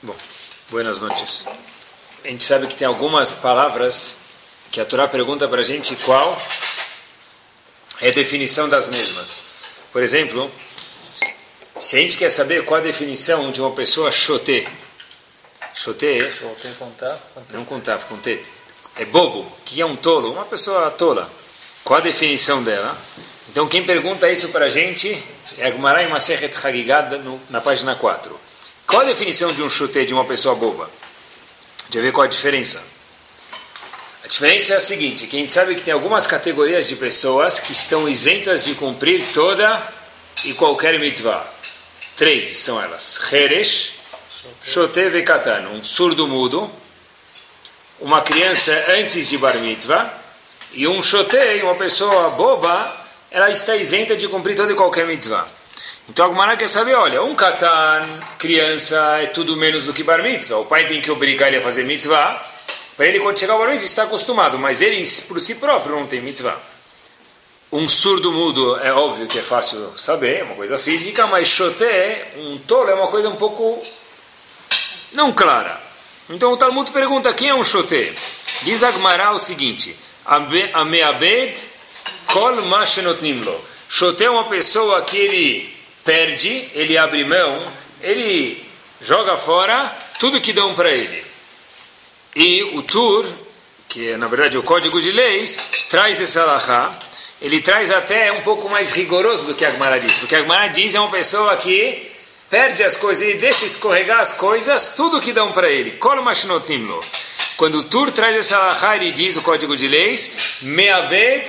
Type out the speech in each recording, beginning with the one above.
Bom, buenas noches. A gente sabe que tem algumas palavras que a Torá pergunta para a gente qual é a definição das mesmas. Por exemplo, se a gente quer saber qual a definição de uma pessoa chote, chote não contar, com tete, é bobo, que é um tolo, uma pessoa tola. Qual a definição dela? Então quem pergunta isso para a gente é a Gemara em Masechet Hagigad na página 4. Qual a definição de um chute de uma pessoa boba? Deixa eu ver qual a diferença. A diferença é a seguinte, que a gente sabe que tem algumas categorias de pessoas que estão isentas de cumprir toda e qualquer mitzvah. Três são elas. Heresh, Shote Vekatan, um surdo mudo, uma criança antes de bar mitzvah, e um Shote, uma pessoa boba, ela está isenta de cumprir toda e qualquer mitzvah. Então a Gumara quer saber, olha, um katan, criança, é tudo menos do que bar mitzvah. O pai tem que obrigar ele a fazer mitzvah. Para ele, quando chegar ao bar mitzvah, está acostumado. Mas ele, por si próprio, não tem mitzvah. Um surdo mudo é óbvio que é fácil saber, é uma coisa física, mas choté, um tolo, é uma coisa um pouco não clara. Então o Talmud pergunta, quem é um choté? Diz Agmará o seguinte, Ameabed kol mashenotnimlo. Choté é uma pessoa que ele perde, ele abre mão, ele joga fora tudo que dão para ele. E o Tur, que é na verdade o código de leis, traz esse alahá, ele traz até um pouco mais rigoroso do que a Gemara diz, porque a Gemara diz é uma pessoa que perde as coisas e deixa escorregar as coisas, tudo que dão para ele. Quando o Tur traz esse alahá, ele diz o código de leis, me'abed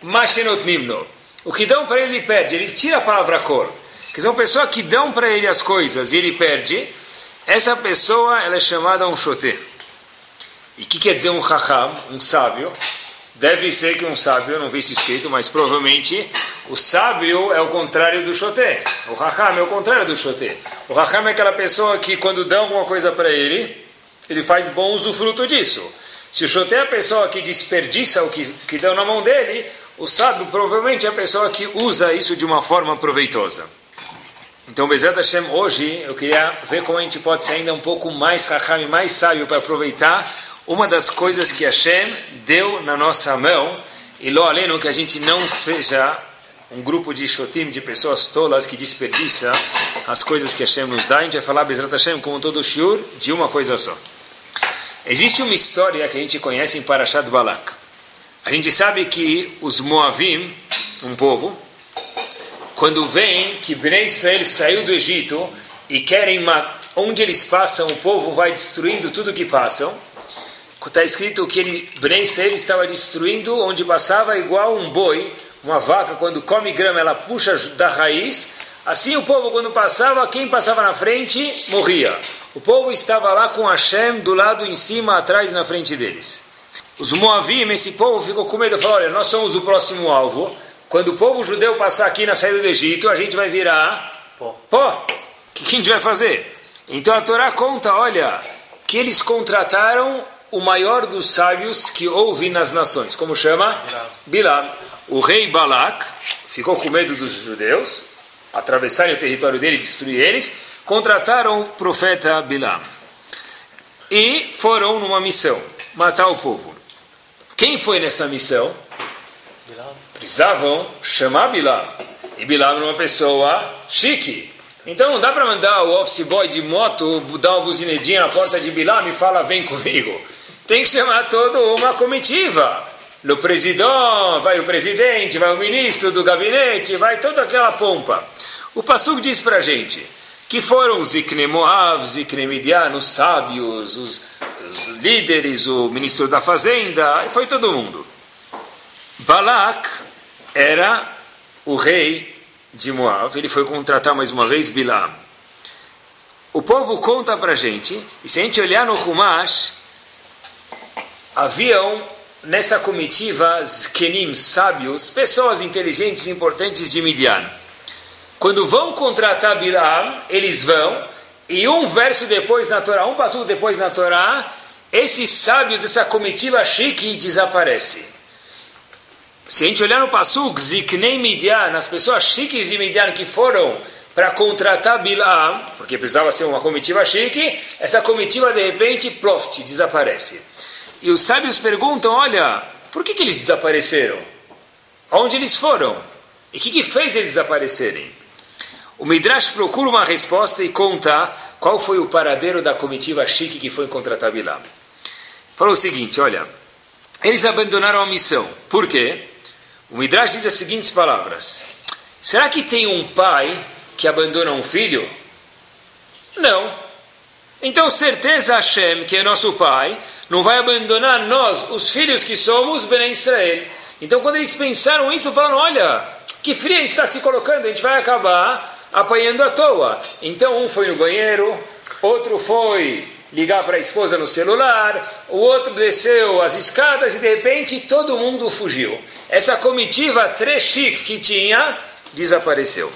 mashenotnimno. O que dão para ele, ele perde. Ele tira a palavra cor. Quer dizer, uma pessoa que dão para ele as coisas e ele perde, essa pessoa ela é chamada um chote. E o que quer dizer um raham, um sábio? Deve ser que um sábio, não vi isso escrito, mas provavelmente o sábio é o contrário do chote. O raham é o contrário do chote. O raham é aquela pessoa que quando dão alguma coisa para ele, ele faz bom usufruto disso. Se o chote é a pessoa que desperdiça o que, que dão na mão dele, o sábio provavelmente é a pessoa que usa isso de uma forma proveitosa. Então, Bezerra Hashem, hoje eu queria ver como a gente pode ser ainda um pouco mais raham e mais sábio para aproveitar uma das coisas que Hashem deu na nossa mão e lo aleno que a gente não seja um grupo de shotim, de pessoas tolas que desperdiça as coisas que Hashem nos dá. A gente vai falar, Bezerra Hashem, como todo shiur, de uma coisa só. Existe uma história que a gente conhece em Parashat Balak. A gente sabe que os Moavim, um povo, quando veem que Bnei Israel saiu do Egito e querem onde eles passam, o povo vai destruindo tudo que passam. Está escrito que ele, Bnei Israel estava destruindo onde passava igual um boi, uma vaca, quando come grama, ela puxa da raiz. Assim o povo, quando passava, quem passava na frente morria. O povo estava lá com Hashem do lado em cima, atrás, na frente deles. Os Moavim, esse povo, ficou com medo falou: Olha, nós somos o próximo alvo. Quando o povo judeu passar aqui na saída do Egito, a gente vai virar pó. Pó. O que a gente vai fazer? Então a Torá conta: olha, que eles contrataram o maior dos sábios que houve nas nações. Como chama? Bilam. O rei Balak ficou com medo dos judeus, atravessarem o território dele e destruir eles. Contrataram o profeta Bilam. E foram numa missão matar o povo. Quem foi nessa missão? Precisavam chamar Bilam. E Bilam era uma pessoa chique. Então não dá para mandar o office boy de moto dar uma buzinedinha na porta de Bilam e falar vem comigo. Tem que chamar toda uma comitiva. No presidente, vai o presidente, vai o ministro do gabinete, vai toda aquela pompa. O Passuk diz para gente que foram os Moav, Zikne Midian, os sábios, os os líderes, o ministro da fazenda, foi todo mundo. Balak era o rei de Moab, ele foi contratar mais uma vez Bilam. O povo conta para gente, e se a gente olhar no Humash, haviam nessa comitiva Zkenim, sábios, pessoas inteligentes e importantes de Midian. Quando vão contratar Bilam, eles vão, e um verso depois na Torá, um passo depois na Torá, esses sábios, essa comitiva chique desaparece. Se a gente olhar no Passuk, Ziknei Midian, as pessoas chiques de Midian que foram para contratar Bilam, porque precisava ser uma comitiva chique, essa comitiva de repente, ploft, desaparece. E os sábios perguntam: olha, por que, que eles desapareceram? Aonde eles foram? E o que, que fez eles desaparecerem? O Midrash procura uma resposta e conta qual foi o paradeiro da comitiva chique que foi contratar Bilam. Falou o seguinte: olha, eles abandonaram a missão. Por quê? O Midrash diz as seguintes palavras: Será que tem um pai que abandona um filho? Não. Então, certeza Hashem, que é nosso pai, não vai abandonar nós, os filhos que somos, Ben Israel. Então, quando eles pensaram isso, falaram: olha, que fria está se colocando, a gente vai acabar apanhando à toa. Então, um foi no banheiro, outro foi ligar para a esposa no celular, o outro desceu as escadas e de repente todo mundo fugiu. Essa comitiva trechique que tinha desapareceu.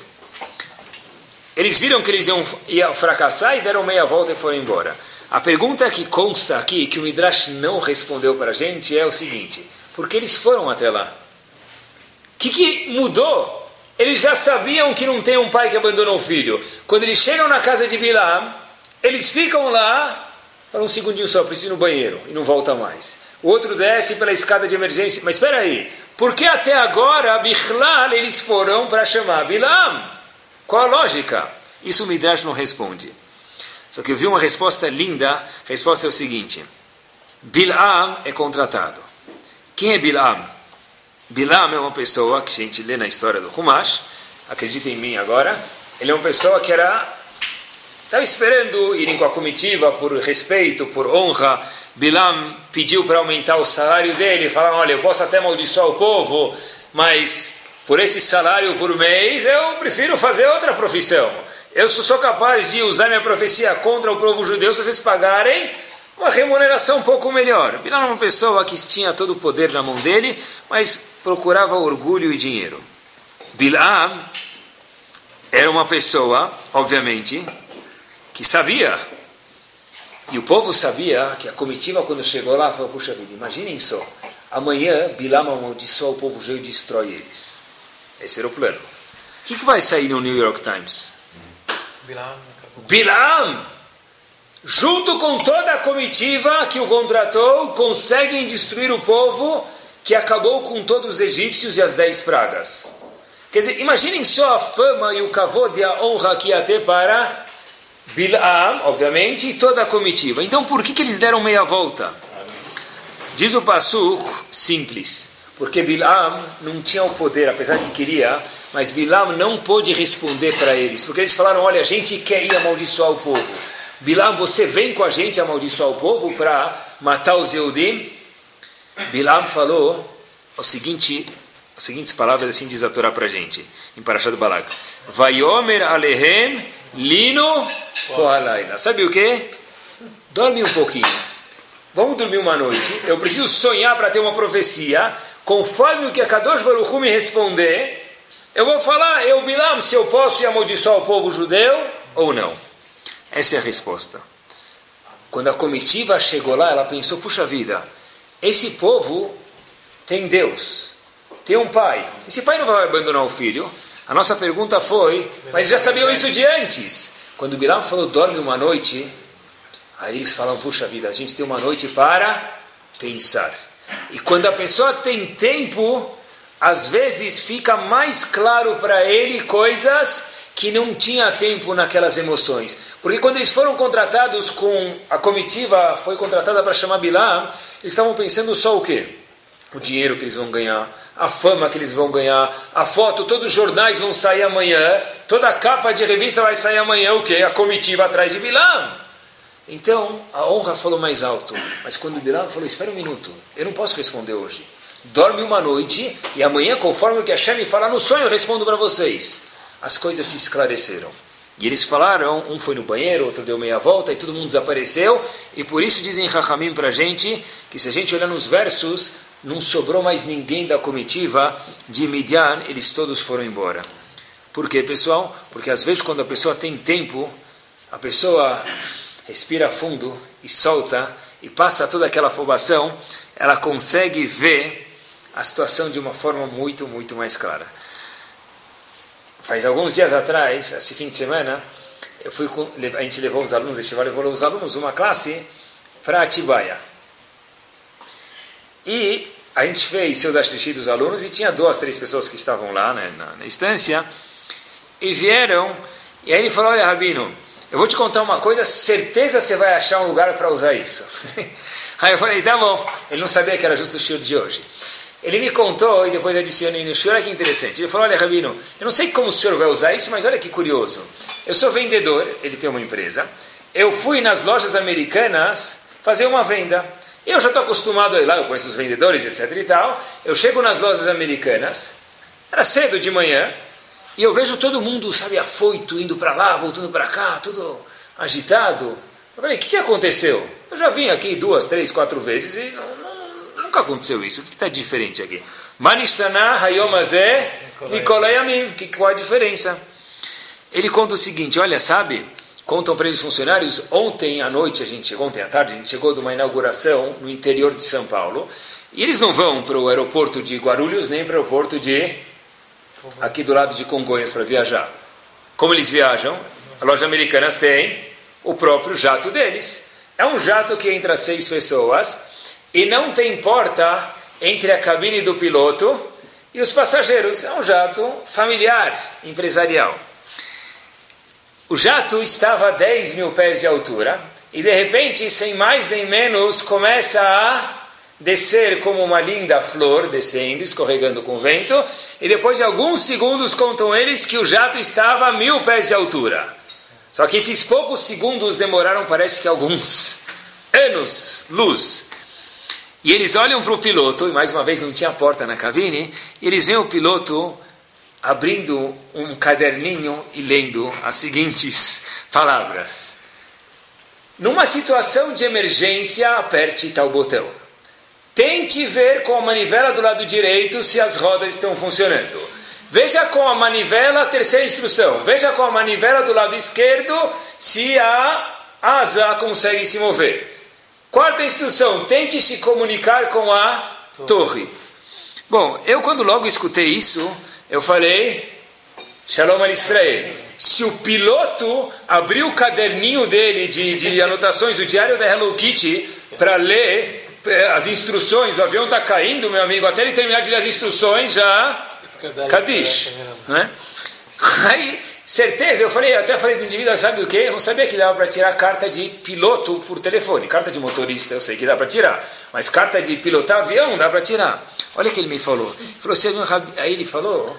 Eles viram que eles iam, iam fracassar e deram meia volta e foram embora. A pergunta que consta aqui, que o Midrash não respondeu para a gente, é o seguinte: por que eles foram até lá? O que, que mudou? Eles já sabiam que não tem um pai que abandonou o filho. Quando eles chegam na casa de Bilam, eles ficam lá, para um segundinho só, preciso ir no banheiro, e não volta mais. O outro desce pela escada de emergência. Mas espera aí, por que até agora, Bichlal, eles foram para chamar Bilam? Qual a lógica? Isso o Midrash não responde. Só que eu vi uma resposta linda. A resposta é o seguinte: Bilam é contratado. Quem é Bilam? Bilam é uma pessoa que a gente lê na história do Humash. Acredita em mim agora. Ele é uma pessoa que era Estava esperando irem com a comitiva por respeito, por honra. Bilam pediu para aumentar o salário dele. Falaram: Olha, eu posso até amaldiçoar o povo, mas por esse salário por mês, eu prefiro fazer outra profissão. Eu sou capaz de usar minha profecia contra o povo judeu se vocês pagarem uma remuneração um pouco melhor. Bilal era uma pessoa que tinha todo o poder na mão dele, mas procurava orgulho e dinheiro. Bilam era uma pessoa, obviamente, que sabia. E o povo sabia que a comitiva, quando chegou lá, falou: Puxa vida, imaginem só. Amanhã Bilam amaldiçoa o povo judeu e destrói eles. Esse era o plano. O que, que vai sair no New York Times? Bilam. Bilam, junto com toda a comitiva que o contratou, conseguem destruir o povo que acabou com todos os egípcios e as dez pragas. Quer dizer, imaginem só a fama e o cavode e a honra que ia ter para Bilam, obviamente, e toda a comitiva. Então, por que, que eles deram meia volta? Diz o Passuk, simples porque Bilam não tinha o poder, apesar de queria, mas Bilam não pôde responder para eles, porque eles falaram: Olha, a gente quer ir amaldiçoar o povo. Bilam, você vem com a gente amaldiçoar o povo para matar os Eudim? Bilam falou o seguinte, as seguintes palavras, assim diz a Torá para a gente, em Parashat Balak: Vayomer alehem lino kohalayla. Sabe o que? Dorme um pouquinho. Vamos dormir uma noite. Eu preciso sonhar para ter uma profecia conforme o que a Kadosh Baruch me responder, eu vou falar, eu Bilam, se eu posso amaldiçoar o povo judeu ou não. Essa é a resposta. Quando a comitiva chegou lá, ela pensou, puxa vida, esse povo tem Deus, tem um pai. Esse pai não vai abandonar o filho. A nossa pergunta foi, mas eles já sabiam isso de antes. Quando Bilam falou, dorme uma noite, aí eles falam, puxa vida, a gente tem uma noite para pensar. E quando a pessoa tem tempo, às vezes fica mais claro para ele coisas que não tinha tempo naquelas emoções. Porque quando eles foram contratados com a comitiva, foi contratada para chamar Bilam, eles estavam pensando só o quê? O dinheiro que eles vão ganhar, a fama que eles vão ganhar, a foto, todos os jornais vão sair amanhã, toda a capa de revista vai sair amanhã, o quê? A comitiva atrás de Bilam. Então, a honra falou mais alto. Mas quando Bilam falou, espera um minuto, eu não posso responder hoje. Dorme uma noite e amanhã, conforme o que a Shem falar no sonho, eu respondo para vocês. As coisas se esclareceram. E eles falaram, um foi no banheiro, outro deu meia volta e todo mundo desapareceu. E por isso dizem Rahamim para a gente que se a gente olhar nos versos, não sobrou mais ninguém da comitiva de Midian, eles todos foram embora. Por quê, pessoal? Porque às vezes quando a pessoa tem tempo, a pessoa respira fundo e solta e passa toda aquela afobação, ela consegue ver a situação de uma forma muito, muito mais clara. faz alguns dias atrás, esse fim de semana, eu fui com, a gente levou os alunos, a levou os alunos uma classe para Atibaia. E a gente fez seu Dashlishi dos alunos e tinha duas, três pessoas que estavam lá né, na, na instância e vieram. E aí ele falou: Olha, Rabino, eu vou te contar uma coisa, certeza você vai achar um lugar para usar isso. aí eu falei: Tá bom. Ele não sabia que era justo o shiur de hoje. Ele me contou e depois adicionei no shiur, olha que interessante. Ele falou: Olha, Rabino, eu não sei como o senhor vai usar isso, mas olha que curioso. Eu sou vendedor, ele tem uma empresa. Eu fui nas lojas americanas fazer uma venda. Eu já estou acostumado a ir lá, eu conheço os vendedores, etc e tal. Eu chego nas lojas americanas, era cedo de manhã, e eu vejo todo mundo, sabe, afoito, indo para lá, voltando para cá, tudo agitado. Eu falei, o que, que aconteceu? Eu já vim aqui duas, três, quatro vezes e não, não, nunca aconteceu isso. O que está diferente aqui? Manistana Hayomazé Nicolayamim. Qual a diferença? Ele conta o seguinte, olha, sabe Contam para eles funcionários, ontem à noite, a gente chegou, ontem à tarde, a gente chegou de uma inauguração no interior de São Paulo, e eles não vão para o aeroporto de Guarulhos, nem para o aeroporto de aqui do lado de Congonhas para viajar. Como eles viajam? A loja Americanas tem o próprio jato deles. É um jato que entra seis pessoas e não tem porta entre a cabine do piloto e os passageiros. É um jato familiar, empresarial. O jato estava a 10 mil pés de altura e de repente, sem mais nem menos, começa a descer como uma linda flor, descendo, escorregando com o vento, e depois de alguns segundos contam eles que o jato estava a mil pés de altura. Só que esses poucos segundos demoraram, parece que alguns anos, luz. E eles olham para o piloto, e mais uma vez não tinha porta na cabine, e eles veem o piloto abrindo um caderninho e lendo as seguintes palavras. Numa situação de emergência, aperte tal botão. Tente ver com a manivela do lado direito se as rodas estão funcionando. Veja com a manivela, terceira instrução. Veja com a manivela do lado esquerdo se a asa consegue se mover. Quarta instrução, tente se comunicar com a torre. Bom, eu quando logo escutei isso, eu falei, Shalom al Israel. Se o piloto abrir o caderninho dele de, de anotações, o diário da Hello Kitty, para ler eh, as instruções, o avião está caindo, meu amigo, até ele terminar de ler as instruções, já. Kadish. Né? Aí, certeza, eu falei, até falei para o indivíduo, sabe o que? Eu não sabia que dava para tirar carta de piloto por telefone. Carta de motorista eu sei que dá para tirar, mas carta de pilotar avião dá para tirar. Olha o que ele me falou. Ele falou assim, aí ele falou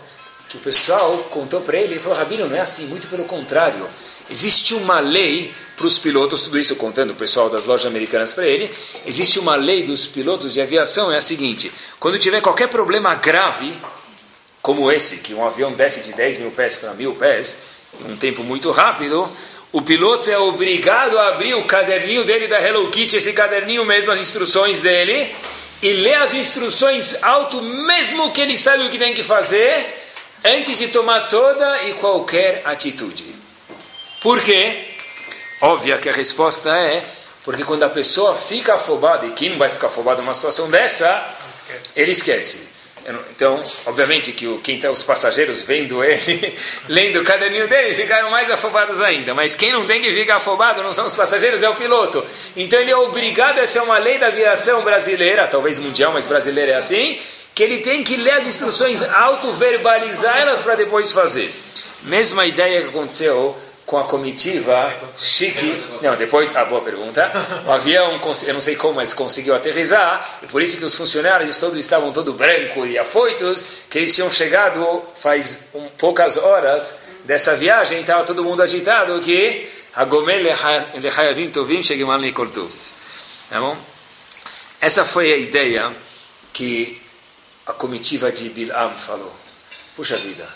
que o pessoal contou para ele, ele falou, Rabino, não é assim, muito pelo contrário. Existe uma lei para os pilotos, tudo isso contando o pessoal das lojas americanas para ele, existe uma lei dos pilotos de aviação, é a seguinte, quando tiver qualquer problema grave, como esse, que um avião desce de 10 mil pés para mil pés, em um tempo muito rápido, o piloto é obrigado a abrir o caderninho dele da Hello Kitty, esse caderninho mesmo, as instruções dele, e lê as instruções alto, mesmo que ele sabe o que tem que fazer, antes de tomar toda e qualquer atitude. Por quê? Óbvia que a resposta é porque quando a pessoa fica afobada, e quem não vai ficar afobado numa situação dessa, ele esquece. Então, obviamente que o, quem tá, os passageiros vendo ele, lendo o caderninho dele, ficaram mais afobados ainda. Mas quem não tem que ficar afobado não são os passageiros, é o piloto. Então ele é obrigado, essa é uma lei da aviação brasileira, talvez mundial, mas brasileira é assim, que ele tem que ler as instruções, auto-verbalizar elas para depois fazer. Mesma ideia que aconteceu com a comitiva chique. Não, depois, a boa pergunta. O avião, eu não sei como, mas conseguiu aterrizar, e por isso que os funcionários todos estavam todo branco e afoitos, que eles tinham chegado faz um, poucas horas dessa viagem, estava todo mundo agitado, que a Gomel lehayavim tovim shegimal nikoltuf. Tá bom? Essa foi a ideia que a comitiva de Bilam falou. Puxa vida,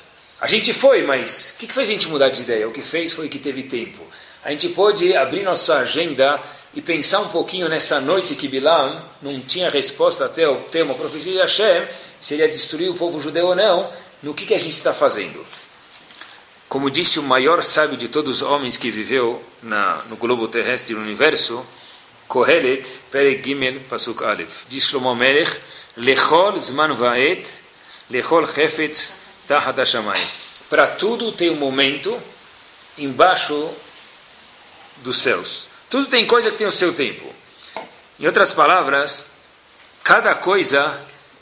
a gente foi, mas o que, que fez a gente mudar de ideia? O que fez foi que teve tempo. A gente pôde abrir nossa agenda e pensar um pouquinho nessa noite que Bilam não tinha resposta até o tema profecia de Hashem, se ele ia destruir o povo judeu ou não, no que, que a gente está fazendo. Como disse o maior sábio de todos os homens que viveu na, no globo terrestre e no universo, Kohelet, Perek Gimel, Pasuk Aleph, diz Shlomo Melech, Lechol Zman Vaet, Lechol Chefetz, para tudo tem um momento embaixo dos céus. Tudo tem coisa que tem o seu tempo. Em outras palavras, cada coisa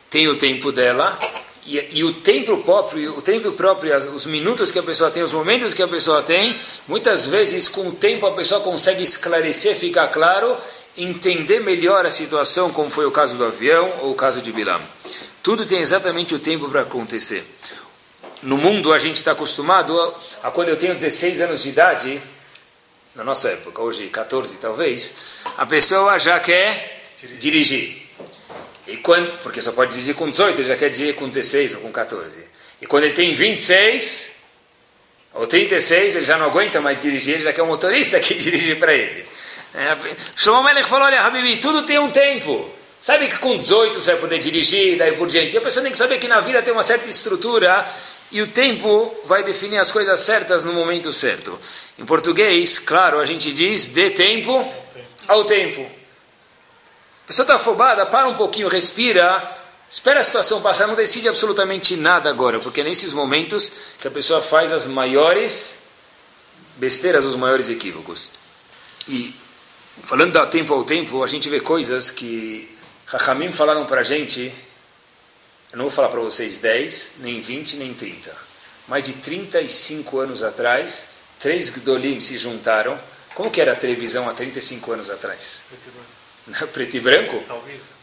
tem o tempo dela e, e, o tempo próprio, o tempo próprio, os minutos que a pessoa tem, os momentos que a pessoa tem, muitas vezes com o tempo a pessoa consegue esclarecer, ficar claro, entender melhor a situação, como foi o caso do avião ou o caso de Bilam. Tudo tem exatamente o tempo para acontecer. No mundo a gente está acostumado a, a quando eu tenho 16 anos de idade, na nossa época, hoje 14 talvez, a pessoa já quer dirigir. E quando, porque só pode dirigir com 18, ele já quer dirigir com 16 ou com 14. E quando ele tem 26 ou 36, ele já não aguenta mais dirigir, ele já quer um motorista que dirige para ele. É, Shlomo Melech falou, olha, Habibi, tudo tem um tempo. Sabe que com 18 você vai poder dirigir, daí por diante. E a pessoa tem que saber que na vida tem uma certa estrutura e o tempo vai definir as coisas certas no momento certo. Em português, claro, a gente diz dê tempo ao tempo. A pessoa está afobada, para um pouquinho, respira, espera a situação passar, não decide absolutamente nada agora, porque é nesses momentos que a pessoa faz as maiores besteiras, os maiores equívocos. E falando da tempo ao tempo, a gente vê coisas que Rahamim falaram para a gente eu não vou falar para vocês 10, nem 20, nem 30. Mais de 35 anos atrás, três Gdolim se juntaram. Como que era a televisão há 35 anos atrás? Preto e branco. Preto e branco?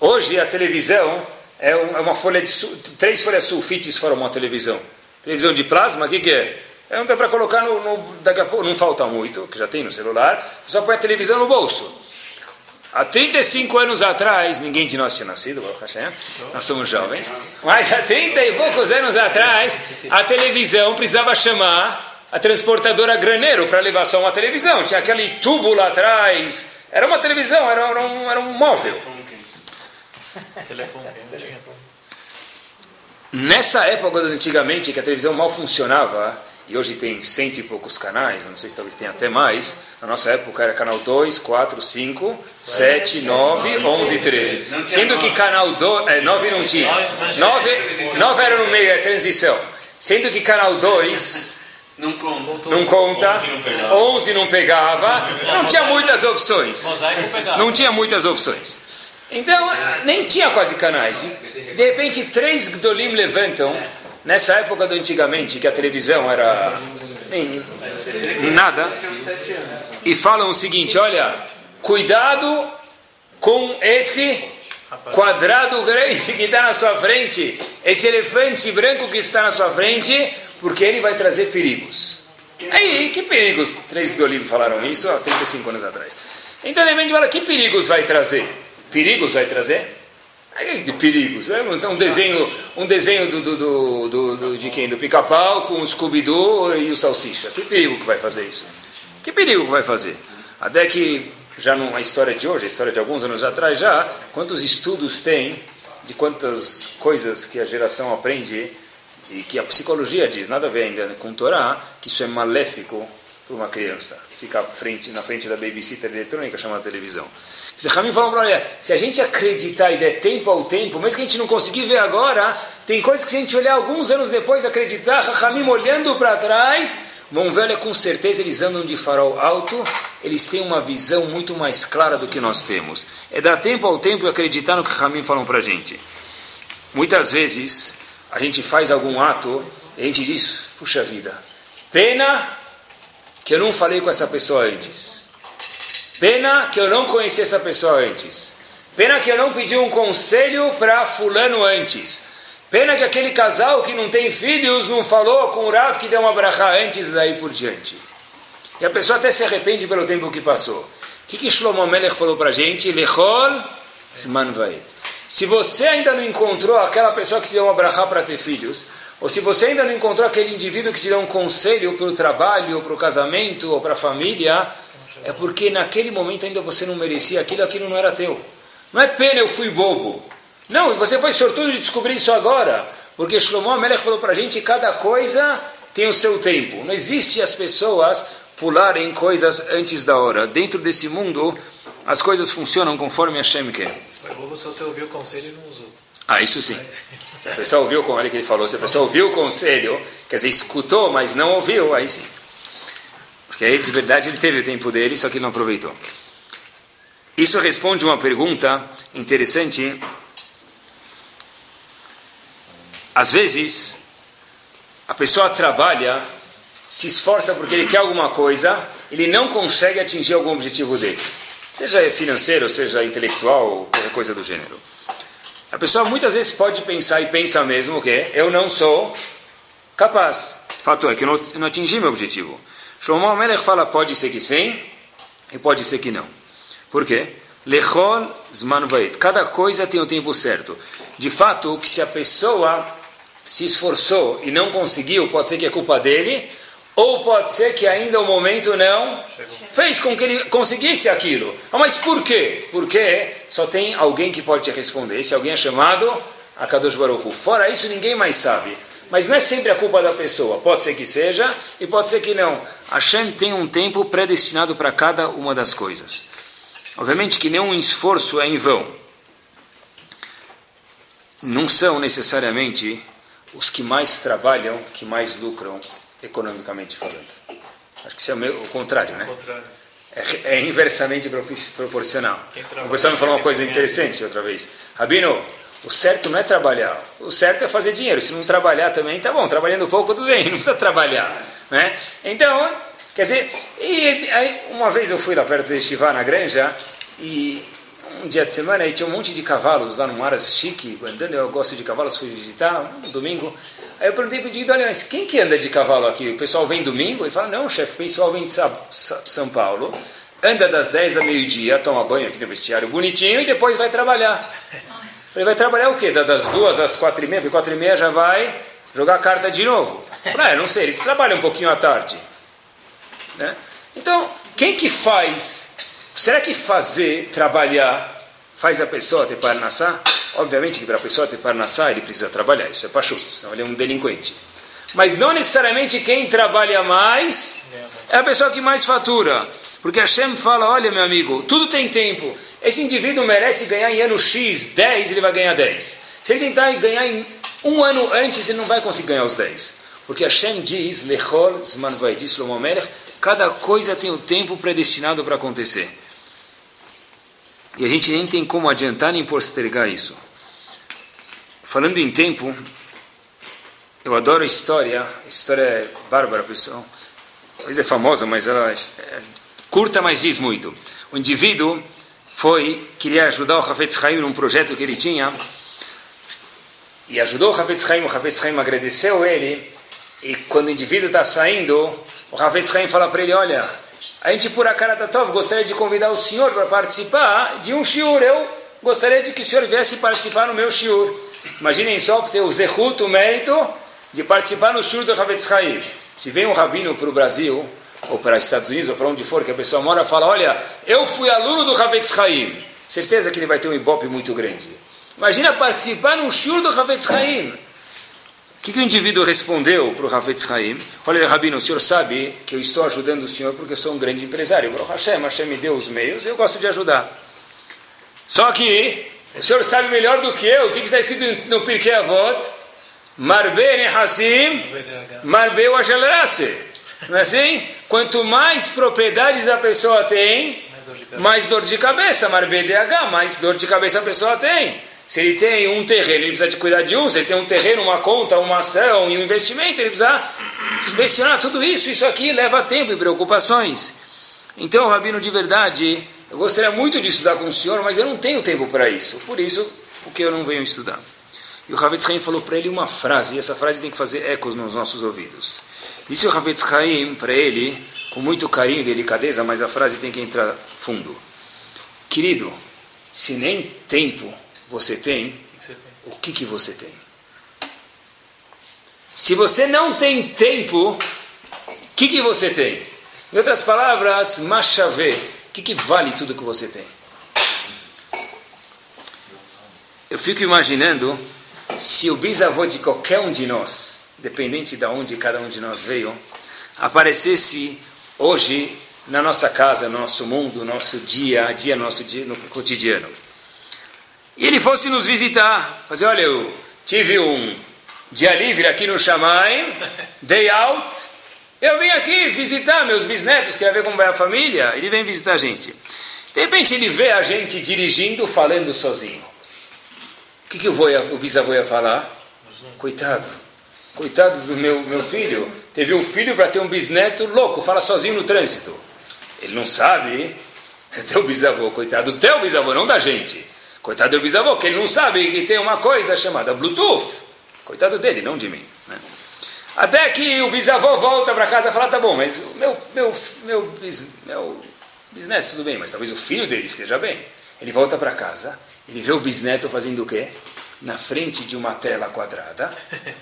Hoje a televisão é, é uma folha de três folhas sulfites formam uma televisão. Televisão de plasma, o que, que é? É um dá para colocar no, no, daqui a pouco, não falta muito, que já tem no celular, só põe a televisão no bolso. Há 35 anos atrás, ninguém de nós tinha nascido, nós somos jovens, mas há 30 e poucos anos atrás, a televisão precisava chamar a transportadora graneiro para levar só uma televisão. Tinha aquele tubo lá atrás, era uma televisão, era, era, um, era um móvel. Nessa época, antigamente, que a televisão mal funcionava, e hoje tem cento e poucos canais, não sei se talvez tenha até mais. Na nossa época era canal 2, 4, 5, 7, 9, 11 e 13. Sendo que canal 2, é, 9 não tinha. 9, 9 era no meio, é transição. Sendo que canal 2 não conta, não conta 11 não pegava, não tinha muitas opções. Não tinha muitas opções. Então, nem tinha quase canais. De repente, três Gdolim levantam Nessa época do antigamente, que a televisão era nem, nada, e falam o seguinte: olha, cuidado com esse quadrado grande que está na sua frente, esse elefante branco que está na sua frente, porque ele vai trazer perigos. Aí, que perigos? Três do Olimpo falaram isso há 35 anos atrás. Então, de repente, fala: que perigos vai trazer? Perigos vai trazer? De perigos. Né? Então, um desenho, um desenho do, do, do, do de quem? Do pica-pau com o Scooby-Doo e o Salsicha. Que perigo que vai fazer isso? Que perigo que vai fazer? Até que, já numa história de hoje, a história de alguns anos atrás já, quantos estudos tem de quantas coisas que a geração aprende e que a psicologia diz, nada a ver ainda com Torá, que isso é maléfico para uma criança. Ficar frente, na frente da babysitter eletrônica chamada televisão. Se Ramim falou para olha, se a gente acreditar e der tempo ao tempo, mesmo que a gente não conseguir ver agora, tem coisas que se a gente olhar alguns anos depois, acreditar, Ramim olhando para trás, vão ver, olha, com certeza eles andam de farol alto, eles têm uma visão muito mais clara do que nós temos. É dar tempo ao tempo e acreditar no que Ramim falam para a gente. Muitas vezes a gente faz algum ato e a gente diz, puxa vida, pena que eu não falei com essa pessoa antes. Pena que eu não conheci essa pessoa antes. Pena que eu não pedi um conselho para fulano antes. Pena que aquele casal que não tem filhos não falou com o Rav que deu uma brachá antes daí por diante. E a pessoa até se arrepende pelo tempo que passou. O que, que Shlomo Melech falou para a gente? Lechol Zman Se você ainda não encontrou aquela pessoa que te deu uma brachá para ter filhos, ou se você ainda não encontrou aquele indivíduo que te deu um conselho para o trabalho, ou para o casamento, ou para a família, é porque naquele momento ainda você não merecia aquilo, aquilo não era teu. Não é pena eu fui bobo. Não, você foi sortudo de descobrir isso agora. Porque Shlomo Amelech falou para a gente, cada coisa tem o seu tempo. Não existe as pessoas pularem coisas antes da hora. Dentro desse mundo, as coisas funcionam conforme Hashem quer. Foi bobo se você ouviu o conselho e não usou. Ah, isso sim. Se a pessoa ouviu, olha que ele falou, se a pessoa ouviu o conselho, quer dizer, escutou, mas não ouviu, aí sim. Porque aí, de verdade, ele teve o tempo dele, só que ele não aproveitou. Isso responde uma pergunta interessante. Às vezes, a pessoa trabalha, se esforça porque ele quer alguma coisa, ele não consegue atingir algum objetivo dele. Seja financeiro, seja intelectual, qualquer coisa do gênero. A pessoa muitas vezes pode pensar e pensa mesmo que eu não sou capaz. Fato é que eu não, eu não atingi meu objetivo. Shlomo Melech fala pode ser que sim e pode ser que não. Por quê? Lechol zman. Cada coisa tem o tempo certo. De fato, que se a pessoa se esforçou e não conseguiu, pode ser que é culpa dele, ou pode ser que ainda o momento não fez com que ele conseguisse aquilo. Mas por quê? Porque só tem alguém que pode te responder. Esse alguém é chamado Akadosh Baruch Hu. Fora isso, ninguém mais sabe. Mas não é sempre a culpa da pessoa. Pode ser que seja e pode ser que não. Hashem tem um tempo predestinado para cada uma das coisas. Obviamente que nenhum esforço é em vão. Não são necessariamente os que mais trabalham que mais lucram economicamente falando. Acho que isso é o contrário, né? É, é inversamente proporcional. O pessoal me falou uma coisa interessante outra vez. Rabino, o certo não é trabalhar. O certo é fazer dinheiro. Se não trabalhar também, tá bom. Trabalhando pouco, tudo bem. Não precisa trabalhar. Né? Então, Quer dizer, e aí, uma vez eu fui lá perto de Shivá, na granja, e um dia de semana aí tinha um monte de cavalos lá no Aras chique, andando, eu gosto de cavalos, fui visitar um domingo. Aí eu perguntei para o Dido, olha, mas quem que anda de cavalo aqui? O pessoal vem domingo? Ele fala, não, chefe, o pessoal vem de São Paulo, anda das 10 a meio-dia, toma banho aqui no vestiário bonitinho e depois vai trabalhar. Ele vai trabalhar o quê? Das duas às quatro e meia, porque quatro e meia já vai jogar carta de novo. Ah, não sei, eles trabalham um pouquinho à tarde. Né? Então, quem que faz? Será que fazer, trabalhar, faz a pessoa ter parnassá? Obviamente que para a pessoa ter parnassá ele precisa trabalhar, isso é pachuto, senão ele é um delinquente. Mas não necessariamente quem trabalha mais é a pessoa que mais fatura. Porque Hashem fala, olha meu amigo, tudo tem tempo. Esse indivíduo merece ganhar em ano X 10, ele vai ganhar 10. Se ele tentar ganhar em um ano antes, ele não vai conseguir ganhar os 10. Porque Hashem diz, Lechol Cada coisa tem o tempo predestinado para acontecer. E a gente nem tem como adiantar nem postergar isso. Falando em tempo, eu adoro história. História é bárbara, pessoal. Talvez é famosa, mas ela é curta, mas diz muito. O indivíduo foi, queria ajudar o Hafetz Haim num projeto que ele tinha, e ajudou o Hafetz Haim, o Hafetz Haim agradeceu ele, e quando o indivíduo está saindo, o Ravetz Haim fala para ele, olha, a gente por a cara da Tov gostaria de convidar o senhor para participar de um shiur. Eu gostaria de que o senhor viesse participar no meu shiur. Imaginem só ter o zehut, o mérito de participar no shiur do Ravetz Haim. Se vem um rabino para o Brasil, ou para os Estados Unidos, ou para onde for, que a pessoa mora, fala, olha, eu fui aluno do Ravetz Haim. Certeza que ele vai ter um ibope muito grande. Imagina participar num shiur do Ravetz Haim. O que, que o indivíduo respondeu para o Ravetz Haim? Falei, Rabino, o senhor sabe que eu estou ajudando o senhor porque eu sou um grande empresário. Baruch Hashem, Hashem me deu os meios eu gosto de ajudar. Só que o senhor sabe melhor do que eu o que, que está escrito no Pirkei Avot? Marbe Nehassim, Marbe Washelerase. Não é assim? Quanto mais propriedades a pessoa tem, mais dor de cabeça. Marbe DH, mais dor de cabeça a pessoa tem. Se ele tem um terreno, ele precisa de cuidar de um. Se ele tem um terreno, uma conta, uma ação e um investimento, ele precisa inspecionar tudo isso. Isso aqui leva tempo e preocupações. Então, Rabino, de verdade, eu gostaria muito de estudar com o senhor, mas eu não tenho tempo para isso. Por isso, o que eu não venho estudar. E o Havetz Haim falou para ele uma frase, e essa frase tem que fazer ecos nos nossos ouvidos. Disse o Havetz Haim para ele, com muito carinho e delicadeza, mas a frase tem que entrar fundo. Querido, se nem tempo você tem, o que, que você tem? Se você não tem tempo, o que, que você tem? Em outras palavras, machave, o que, que vale tudo que você tem? Eu fico imaginando se o bisavô de qualquer um de nós, dependente de onde cada um de nós veio, aparecesse hoje na nossa casa, no nosso mundo, no nosso dia a dia, no nosso dia, no cotidiano. e ele fosse nos visitar. Fazer, olha, eu tive um dia livre aqui no Shammai, day out, eu vim aqui visitar meus bisnetos, quer ver como vai a família, ele vem visitar a gente. De repente ele vê a gente dirigindo, falando sozinho. O que, que o, o bisavô ia falar? Coitado, coitado do meu, meu filho. Teve um filho para ter um bisneto louco, fala sozinho no trânsito. Ele não sabe, é teu bisavô, coitado do teu bisavô, não da gente. Coitado do bisavô, que ele não sabe que tem uma coisa chamada Bluetooth. Coitado dele, não de mim. Né? Até que o bisavô volta para casa e fala, tá bom, mas o meu, meu, meu, bis, meu bisneto, tudo bem, mas talvez o filho dele esteja bem. Ele volta para casa, ele vê o bisneto fazendo o quê? Na frente de uma tela quadrada,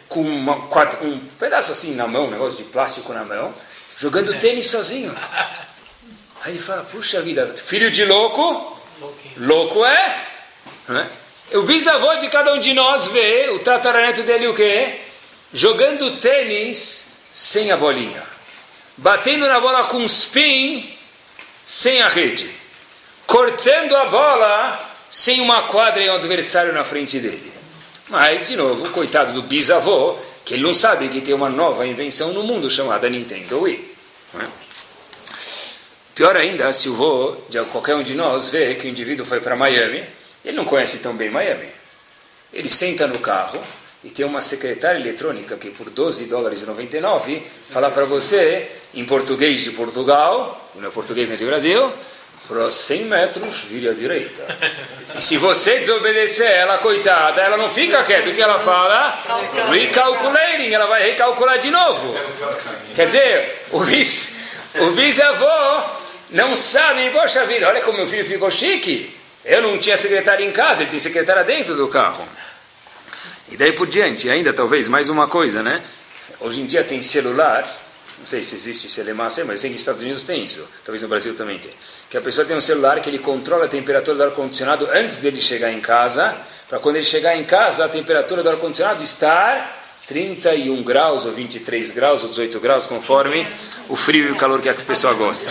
com uma, um pedaço assim na mão, um negócio de plástico na mão, jogando tênis sozinho. Aí ele fala, puxa vida, filho de louco, louco é? é? O bisavô de cada um de nós vê, o tataraneto dele o quê? Jogando tênis sem a bolinha. Batendo na bola com spin sem a rede. Cortando a bola sem uma quadra e um adversário na frente dele. Mas, de novo, coitado do bisavô, que ele não sabe que tem uma nova invenção no mundo chamada Nintendo Wii. É? Pior ainda, se o vô de qualquer um de nós vê que o indivíduo foi para Miami, ele não conhece tão bem Miami. Ele senta no carro e tem uma secretária eletrônica que por 12 dólares e 99 fala para você, em português de Portugal, não é português nem de Brasil, para 100 metros, vire à direita. E se você desobedecer ela, coitada, ela não fica quieta. O que ela fala? Recalculating. Ela vai recalcular de novo. Quer dizer, o, bis, o bisavô não sabe, poxa vida, olha como meu filho ficou chique. Eu não tinha secretária em casa, ele tem secretária dentro do carro. E daí por diante, ainda talvez mais uma coisa, né? Hoje em dia tem celular não sei se existe Selemassa, mas eu sei que nos Estados Unidos tem isso, talvez no Brasil também tem, que a pessoa tem um celular que ele controla a temperatura do ar-condicionado antes dele chegar em casa, para quando ele chegar em casa, a temperatura do ar-condicionado estar 31 graus, ou 23 graus, ou 18 graus, conforme o frio e o calor que a pessoa gosta.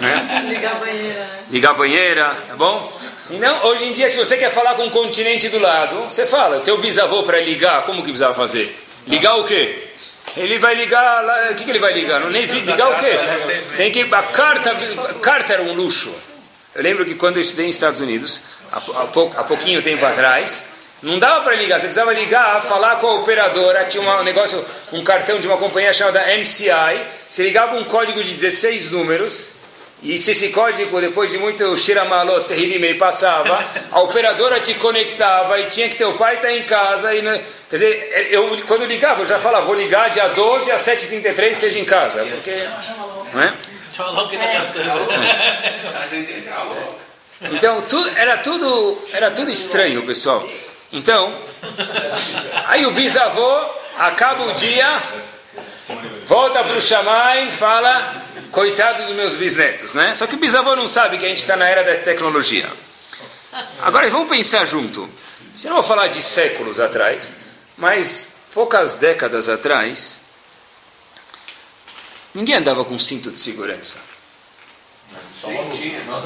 Né? Ligar a banheira. Né? Ligar a banheira, tá bom? Então, hoje em dia, se você quer falar com um continente do lado, você fala, o teu bisavô para ligar, como que precisava fazer? Ligar o quê? Ele vai ligar, o que, que ele vai ligar? Não nem ligar o quê? Tem que a carta, carta era um luxo. Eu lembro que quando eu estudei nos Estados Unidos, há, há, há pouquinho tempo atrás, não dava para ligar, você precisava ligar, falar com a operadora, tinha um negócio, um cartão de uma companhia chamada MCI, você ligava um código de 16 números, e se esse código, depois de muito xiramalot, terrível, passava, a operadora te conectava e tinha que teu pai estar tá em casa. E, quer dizer, eu, quando eu ligava, eu já falava, vou ligar dia 12 às 7h33, esteja em casa. Porque, não é? Então, tu, era, tudo, era tudo estranho, pessoal. Então, aí o bisavô acaba o dia, volta para o Shammai, fala coitado dos meus bisnetos, né? Só que o bisavô não sabe que a gente está na era da tecnologia. Agora vamos pensar junto. Se não vou falar de séculos atrás, mas poucas décadas atrás, ninguém andava com cinto de segurança.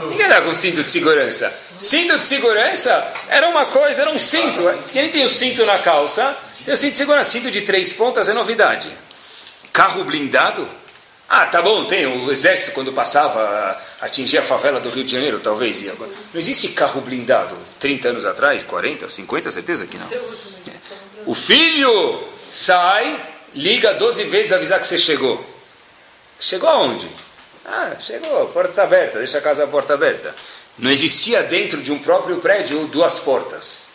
Ninguém andava com cinto de segurança. Cinto de segurança era uma coisa, era um cinto. Quem tem o cinto na calça, tem o cinto de segurança. Cinto de três pontas é novidade. Carro blindado ah, tá bom, tem o exército quando passava, atingia a favela do Rio de Janeiro, talvez ia. Não existe carro blindado 30 anos atrás, 40, 50, certeza que não. O filho sai, liga 12 vezes avisar que você chegou. Chegou aonde? Ah, chegou, porta aberta, deixa a casa a porta aberta. Não existia dentro de um próprio prédio duas portas,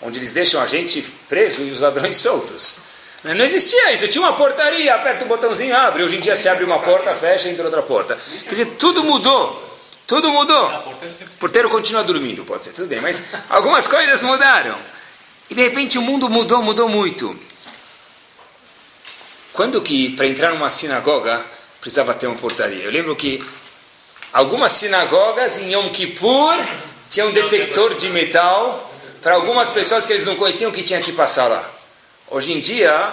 onde eles deixam a gente preso e os ladrões soltos. Não existia isso. Tinha uma portaria, aperta o botãozinho, abre. Hoje em dia se abre uma porta, fecha e entra outra porta. Quer dizer, tudo mudou. Tudo mudou. O porteiro continua dormindo, pode ser, tudo bem. Mas algumas coisas mudaram. E de repente o mundo mudou, mudou muito. Quando que, para entrar numa sinagoga, precisava ter uma portaria? Eu lembro que algumas sinagogas em Yom Kippur tinham um detector de metal para algumas pessoas que eles não conheciam que tinha que passar lá. Hoje em dia,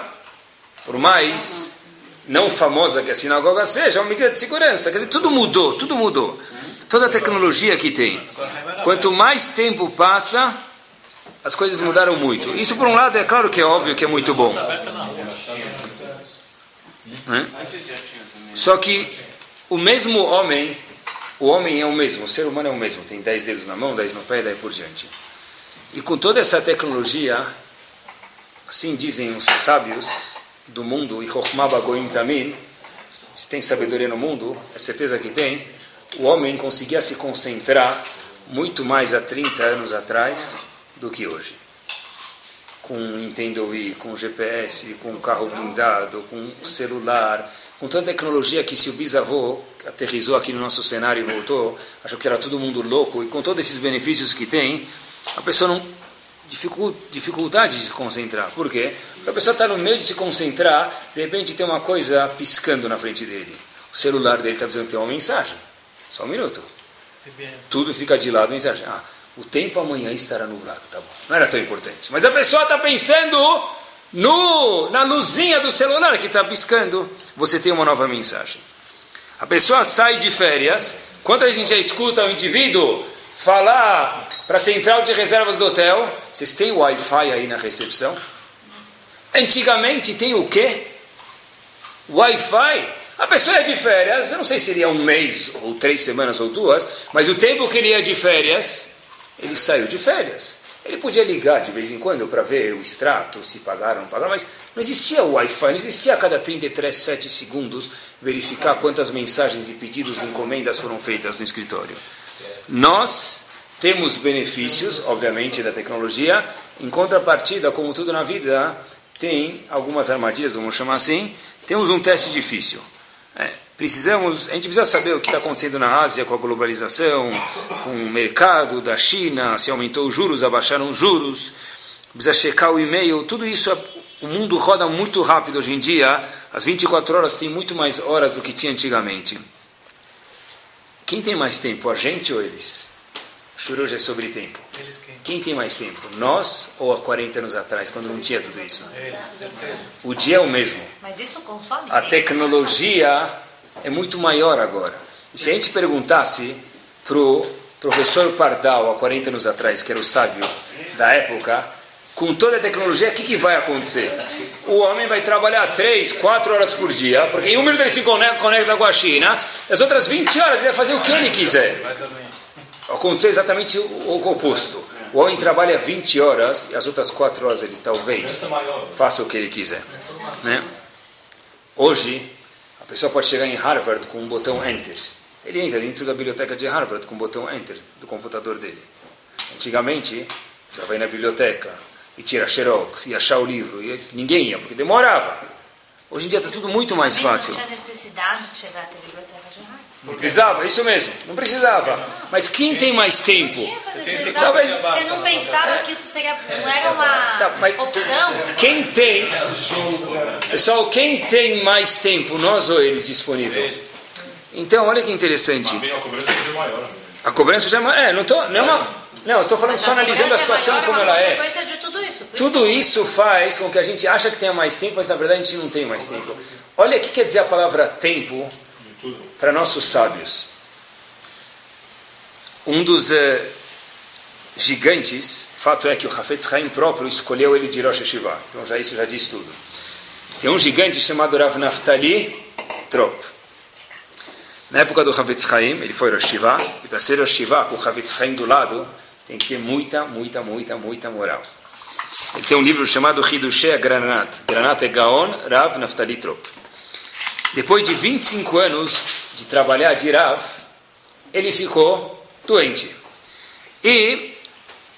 por mais não famosa que a sinagoga seja, é uma medida de segurança. Quer dizer, tudo mudou, tudo mudou. Toda a tecnologia que tem. Quanto mais tempo passa, as coisas mudaram muito. Isso, por um lado, é claro que é óbvio que é muito bom. Né? Só que o mesmo homem, o homem é o mesmo, o ser humano é o mesmo, tem dez dedos na mão, dez no pé e daí por diante. E com toda essa tecnologia, assim dizem os sábios do mundo, e Chokhmah Bagoim Tamin, se tem sabedoria no mundo, é certeza que tem, o homem conseguia se concentrar muito mais há 30 anos atrás do que hoje. Com Nintendo Wii, com GPS, com carro blindado, com celular, com tanta tecnologia que se o bisavô aterrizou aqui no nosso cenário e voltou, achou que era todo mundo louco, e com todos esses benefícios que tem, a pessoa não dificuldade de se concentrar. Por quê? Porque a pessoa está no meio de se concentrar, de repente tem uma coisa piscando na frente dele. O celular dele está dizendo que tem uma mensagem. Só um minuto. Tudo fica de lado, mensagem. Ah, o tempo amanhã estará nublado, tá bom. Não era tão importante. Mas a pessoa está pensando no, na luzinha do celular que está piscando. Você tem uma nova mensagem. A pessoa sai de férias. Quando a gente já escuta o indivíduo falar para a central de reservas do hotel, vocês têm Wi-Fi aí na recepção? Antigamente tem o quê? Wi-Fi. A pessoa ia de férias, eu não sei se seria um mês, ou três semanas, ou duas, mas o tempo que ele ia de férias, ele saiu de férias. Ele podia ligar de vez em quando para ver o extrato, se pagaram ou não pagaram, mas não existia Wi-Fi, não existia a cada 33, 7 segundos verificar quantas mensagens e pedidos e encomendas foram feitas no escritório. Nós temos benefícios, obviamente, da tecnologia, em contrapartida, como tudo na vida, tem algumas armadilhas, vamos chamar assim. Temos um teste difícil. É, precisamos, a gente precisa saber o que está acontecendo na Ásia com a globalização, com o mercado da China, se aumentou os juros, abaixaram os juros. Precisa checar o e-mail, tudo isso, é, o mundo roda muito rápido hoje em dia. As 24 horas tem muito mais horas do que tinha antigamente. Quem tem mais tempo, a gente ou eles? Shuruj é sobre tempo. Quem tem mais tempo? Nós ou há 40 anos atrás, quando não tinha tudo isso? O dia é o mesmo. Mas isso consome A tecnologia é muito maior agora. E se a gente perguntasse para o professor Pardal, há 40 anos atrás, que era o sábio da época, com toda a tecnologia, o que, que vai acontecer? O homem vai trabalhar 3, 4 horas por dia, porque em um minuto ele se conecta com a China, as outras 20 horas ele vai fazer o que ele quiser. Aconteceu exatamente o oposto. O homem trabalha 20 horas e as outras 4 horas ele talvez faça o que ele quiser. Né? Hoje, a pessoa pode chegar em Harvard com um botão Enter. Ele entra dentro da biblioteca de Harvard com o botão Enter do computador dele. Antigamente, você vai na biblioteca e tira xerox e achar o livro. E ninguém ia, porque demorava. Hoje em dia está tudo muito mais fácil. Não tinha necessidade de chegar até a biblioteca. Não precisava, isso mesmo, não precisava. Mas quem tem mais tempo? Talvez você não pensava que isso seria, não era uma Tá, mas- opção. Quem tem, pessoal, quem tem mais tempo, nós ou eles disponível? Então, olha que interessante. Bem, a cobrança é maior. né? A cobrança já é, ma- é não tô, não é uma, não, eu estou falando só analisando a situação como ela é. tudo isso. Tudo isso faz com que a gente acha que tenha mais tempo, mas na verdade a gente não tem mais tempo. Olha o que quer dizer a palavra tempo para nossos sábios. Um dos eh, gigantes, fato é que o Hafetz Haim próprio escolheu ele de Rosh Hashiva. Então já isso já diz tudo. Tem um gigante chamado Rav Naftali Trop. Na época do Havetz Haim, ele foi Rosh Hashiva, e para ser Rosh Hashiva, com o Havetz Haim do lado, tem que ter muita, muita, muita, muita moral. Ele tem um livro chamado Hidushé Granat. Granat é Gaon Rav Naftali Trop. Depois de 25 anos de trabalhar de Rav, ele ficou doente. E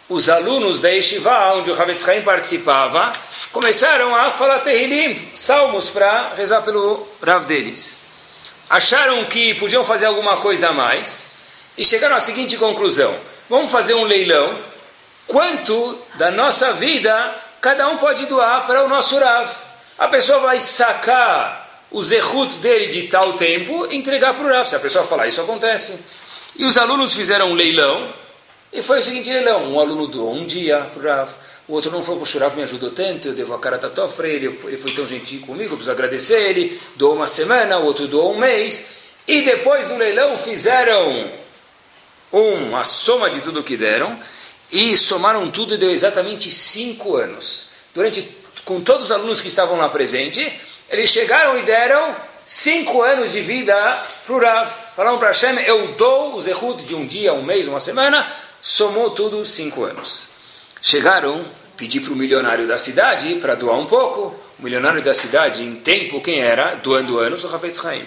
os alunos da Yeshiva, onde o Haim participava, começaram a falar Tehillim, salmos para rezar pelo Rav deles. Acharam que podiam fazer alguma coisa a mais e chegaram à seguinte conclusão: vamos fazer um leilão. Quanto da nossa vida cada um pode doar para o nosso Rav? A pessoa vai sacar o zehut dele de tal tempo entregar para o Rav. Se a pessoa falar, isso acontece. E os alunos fizeram um leilão e foi o seguinte leilão: um aluno doou um dia para o Rav, o outro não foi para o Rav, me ajudou tanto, eu devo a cara tatov para ele, ele foi tão gentil comigo, eu preciso agradecer ele, doou uma semana, o outro doou um mês, e depois do leilão fizeram uma soma de tudo que deram, e somaram tudo e deu exatamente cinco anos. Durante, com todos os alunos que estavam lá presentes, eles chegaram e deram cinco anos de vida para o Rav. Falaram para Hashem, eu dou o Zehut de um dia, um mês, uma semana, somou tudo cinco anos. Chegaram, pedi para o milionário da cidade para doar um pouco. O milionário da cidade, em tempo, quem era? Doando anos, o Ravetz Haim.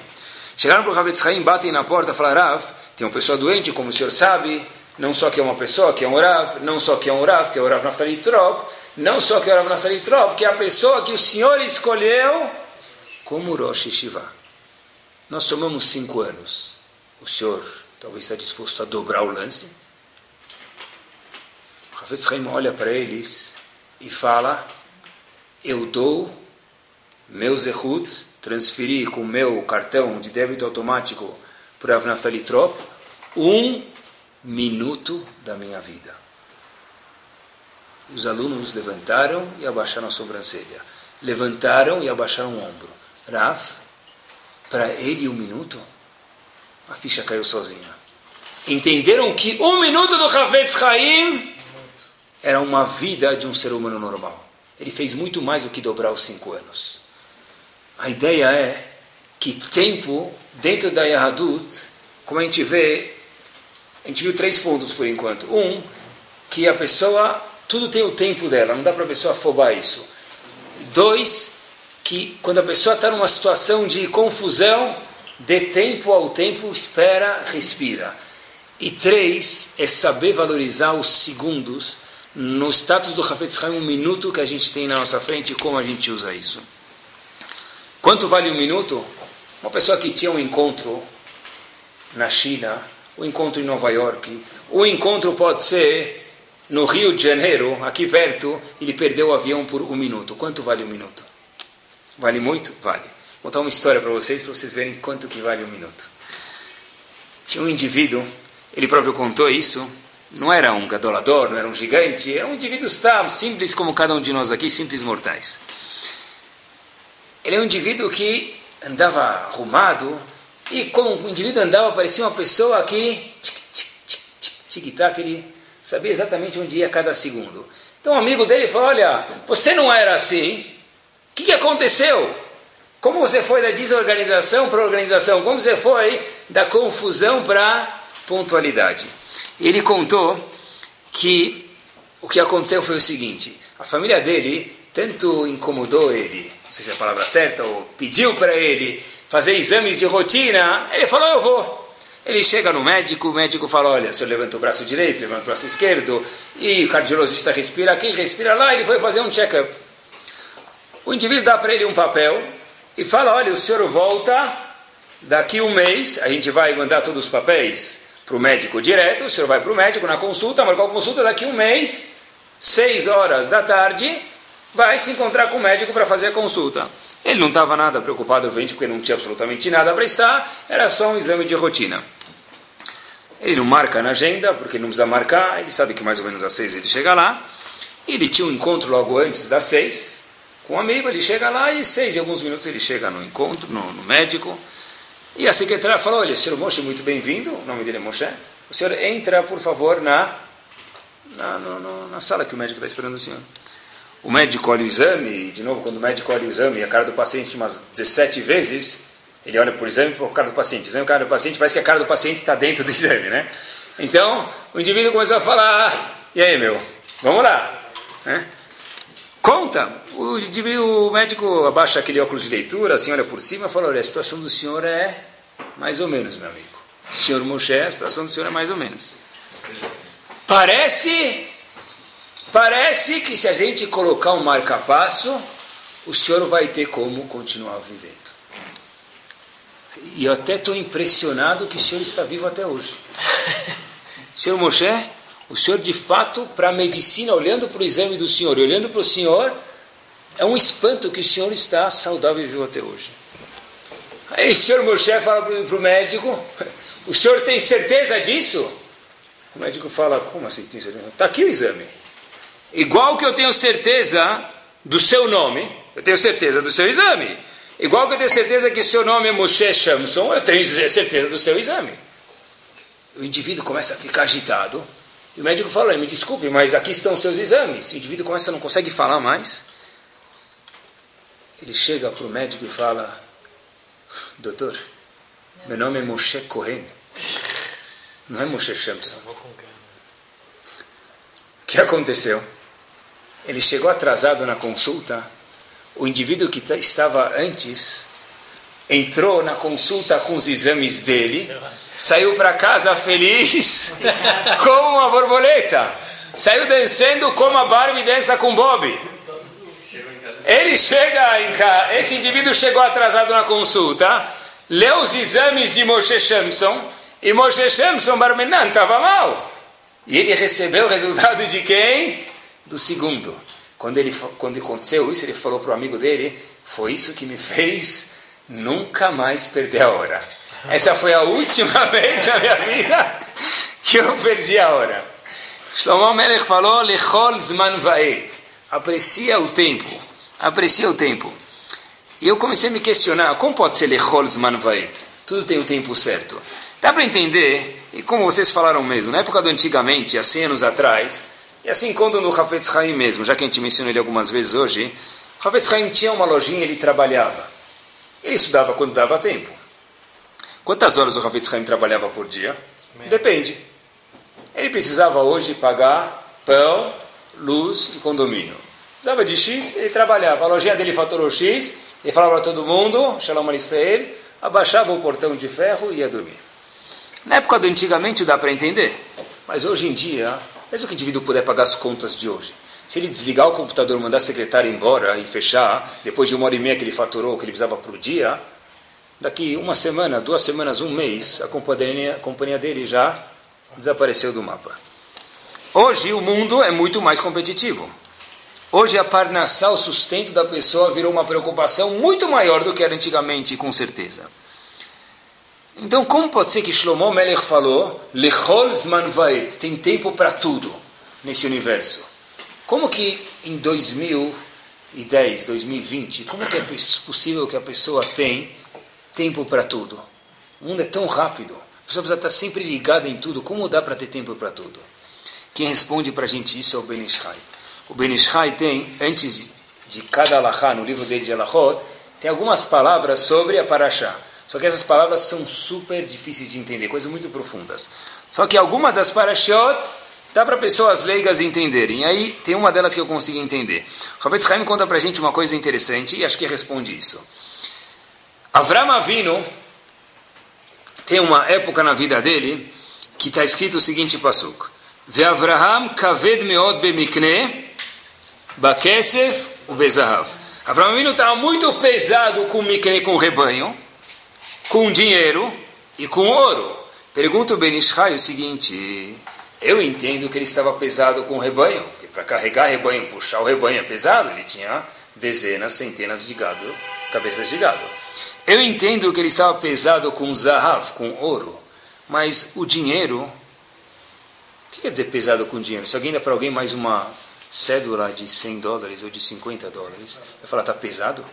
Chegaram para o Ravetz Haim, batem na porta falaram, Rav, tem uma pessoa doente, como o senhor sabe, não só que é uma pessoa, que é um Rav, não só que é um Rav, que é o Rav Naftali Trop, não só que é o Rav Naftali Trop, que é a pessoa que o Senhor escolheu como Rosh Shiva. Nós somamos cinco anos. O Senhor talvez está disposto a dobrar o lance? Rav Haim olha para eles e fala, eu dou meu Zehut, transferi com meu cartão de débito automático para Rav Trop, um minuto da minha vida. Os alunos levantaram e abaixaram a sobrancelha. Levantaram e abaixaram o ombro. Rav, para ele um minuto, a ficha caiu sozinha. Entenderam que um minuto do Havetz Haim era uma vida de um ser humano normal. Ele fez muito mais do que dobrar os cinco anos. A ideia é que tempo, dentro da Yahadut, como a gente vê a gente viu três pontos por enquanto. Um, que a pessoa, tudo tem o tempo dela, não dá para a pessoa afobar isso. Dois, que quando a pessoa está numa situação de confusão, dê tempo ao tempo, espera, respira. E três, é saber valorizar os segundos no status do Hafetz Haim, um minuto que a gente tem na nossa frente e como a gente usa isso. Quanto vale um minuto? Uma pessoa que tinha um encontro na China, o encontro em Nova York, o encontro pode ser no Rio de Janeiro, aqui perto, ele perdeu o avião por um minuto. Quanto vale um minuto? Vale muito? Vale. Vou contar uma história para vocês, para vocês verem quanto que vale um minuto. Tinha um indivíduo, ele próprio contou isso, não era um gadolador, não era um gigante, era um indivíduo está simples como cada um de nós aqui, simples mortais. Ele é um indivíduo que andava arrumado, e como o indivíduo andava, parecia uma pessoa que tic-tac, ele sabia exatamente onde ia cada segundo. Então um amigo dele falou: Olha, você não era assim. O que, aconteceu? Como você foi da desorganização para a organização? Como você foi da confusão para pontualidade? Ele contou que o que aconteceu foi o seguinte: a família dele tanto incomodou ele, não sei se é a palavra certa, ou pediu para ele fazer exames de rotina, ele falou, eu vou. Ele chega no médico, o médico fala, olha, o senhor levanta o braço direito, levanta o braço esquerdo, e o cardiologista respira aqui, respira lá, ele foi fazer um check-up. O indivíduo dá para ele um papel e fala, olha, o senhor volta daqui um mês, a gente vai mandar todos os papéis para o médico direto, o senhor vai para o médico na consulta, marcou a consulta daqui um mês, seis horas da tarde, vai se encontrar com o médico para fazer a consulta. Ele não estava nada preocupado, obviamente, porque não tinha absolutamente nada para estar, era só um exame de rotina. Ele não marca na agenda, porque não precisa marcar, ele sabe que mais ou menos às seis ele chega lá. Ele tinha um encontro logo antes das seis, com um amigo, ele chega lá e seis e alguns minutos ele chega no encontro, no, no médico. E a secretária falou, olha, senhor Moshe, muito bem-vindo, o nome dele é Moshe. O senhor entra, por favor, na, na, no, na sala que o médico está esperando o senhor o médico olha o exame, e de novo, quando o médico olha o exame, a cara do paciente umas 17 vezes, ele olha por exame para a cara do paciente. Exame cara do paciente, parece que a cara do paciente está dentro do exame, né? Então, o indivíduo começou a falar, ah, e aí, meu, vamos lá. Né? Conta. O, o médico abaixa aquele óculos de leitura, assim, olha por cima e fala, olha, a situação do senhor é mais ou menos, meu amigo. Senhor Moshe, a situação do senhor é mais ou menos. Parece Parece que se a gente colocar um marca-passo, o senhor vai ter como continuar vivendo. E eu até estou impressionado que o senhor está vivo até hoje. senhor Moshe, o senhor de fato, para a medicina, olhando para o exame do senhor e olhando para o senhor, é um espanto que o senhor está saudável e vivo até hoje. Aí o senhor Moshe fala para o médico, o senhor tem certeza disso? O médico fala, como assim tem certeza? Está aqui o exame. Igual que eu tenho certeza do seu nome, eu tenho certeza do seu exame. Igual que eu tenho certeza que seu nome é Moshe Shamson, eu tenho certeza do seu exame. O indivíduo começa a ficar agitado E o médico falou, me desculpe, mas aqui estão seus exames. O indivíduo começa, não consegue falar mais. Ele chega para o médico e fala, doutor, meu nome é Moshe Cohen. Não é Moshe Shamson. O que aconteceu? Ele chegou atrasado na consulta. O indivíduo que estava antes entrou na consulta com os exames dele, saiu para casa feliz como uma borboleta, saiu dançando como a Barbie dança com Bob. Ele chega em casa, esse indivíduo chegou atrasado na consulta, leu os exames de Moshe Shamson, e Moshe Shamson Barmenan estava mal. E ele recebeu o resultado de quem? Do segundo. Quando, ele, quando aconteceu isso, ele falou para o amigo dele: Foi isso que me fez nunca mais perder a hora. Essa foi a última vez na minha vida que eu perdi a hora. Shlomo Melech falou: Lechol Zman Vaet. Aprecia o tempo. Aprecia o tempo. E eu comecei a me questionar: como pode ser Lechol Zman Vaet? Tudo tem o tempo certo. Dá para entender, e como vocês falaram mesmo, na época do antigamente, há 100 anos atrás, e assim quando no Hafetz Haim mesmo, já que a gente mencionou ele algumas vezes hoje, Hafetz Haim tinha uma lojinha ele trabalhava. Ele estudava quando dava tempo. Quantas horas o Hafetz Haim trabalhava por dia? Depende. Ele precisava hoje pagar pão, luz e condomínio. Precisava de X, ele trabalhava. A lojinha dele faturou X, ele falava para todo mundo, Shalom Alisrael, abaixava o portão de ferro e ia dormir. Na época do antigamente dá para entender. Mas hoje em dia, mesmo que o indivíduo puder pagar as contas de hoje, se ele desligar o computador, mandar a secretária embora e fechar, depois de uma hora e meia que ele faturou, que ele precisava por dia, daqui uma semana, duas semanas, um mês, a companhia, a companhia dele já desapareceu do mapa. Hoje o mundo é muito mais competitivo. Hoje a parnassá, o sustento da pessoa, virou uma preocupação muito maior do que era antigamente, com certeza. Então, como pode ser que Shlomo Melech falou, Lechol Zman Vaed, tem tempo para tudo nesse universo? Como que em 2010, 2020, como que é possível que a pessoa tem tempo para tudo? O mundo é tão rápido, a pessoa precisa estar sempre ligada em tudo, como dá para ter tempo para tudo? Quem responde para a gente isso é o Ben. O Ben Ishai tem, antes de cada alahá, no livro dele de Alahot, tem algumas palavras sobre a Parashá. Só que essas palavras são super difíceis de entender, coisas muito profundas. Só que algumas das parashot dá para pessoas leigas entenderem. Aí tem uma delas que eu consigo entender. O Rabetz Haim conta para a gente uma coisa interessante e acho que responde isso. Avram Avinu tem uma época na vida dele que está escrito o seguinte pasuk. Ve'avraham kaved meod bemikne bakesef ubezahav. Avram Avinu estava muito pesado com o mikne, com o rebanho com dinheiro e com ouro. Pergunta o Benishai o seguinte: eu entendo que ele estava pesado com o rebanho, porque para carregar rebanho, puxar o rebanho é pesado, ele tinha dezenas, centenas de gado, cabeças de gado. Eu entendo que ele estava pesado com zahav, com ouro, mas o dinheiro, o que quer dizer pesado com dinheiro? Se alguém dá para alguém mais uma cédula de 100 dólares ou de 50 dólares, vai falar, está pesado?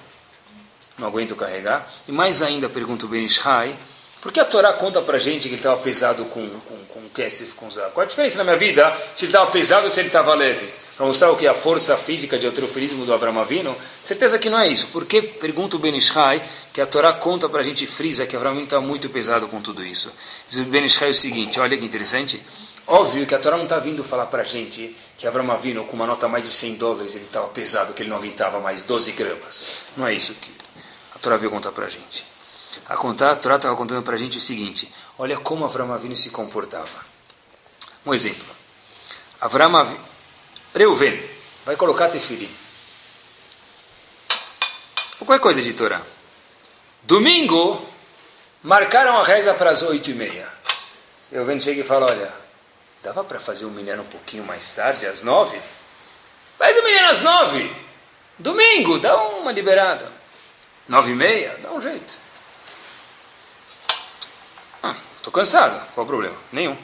não aguento carregar. E mais ainda, pergunta o Ben Ishai, por que a Torá conta para gente que ele estava pesado com, com, com Kesef, com Zav? Qual a diferença na minha vida se ele estava pesado ou se ele estava leve? Para mostrar o que? A força física de eutrofilismo do Avram Avinu? Certeza que não é isso. Por que, pergunta o Ben Ishai, que a Torá conta para a gente, frisa, que Avram está muito pesado com tudo isso? Diz o Ben Ishai o seguinte, olha que interessante. Óbvio que a Torá não está vindo falar para a gente que Avram Avinu, com uma nota mais de 100 dólares, ele estava pesado, que ele não aguentava mais 12 gramas. Não é isso que a Torá veio contar para a gente. A, contar, a Torá estava contando para a gente o seguinte: olha como Avram Avinu se comportava. Um exemplo. Avram Avinu, Reuven, vai colocar tefilim. Qualquer coisa de Torá. Domingo, marcaram a reza para as oito e meia. Reuven chega e fala, olha, dava para fazer o menino um pouquinho mais tarde, às nove? Faz o menino às nove. Domingo, dá uma liberada. Nove e meia? Dá um jeito. Ah, estou cansado. Qual o problema? Nenhum.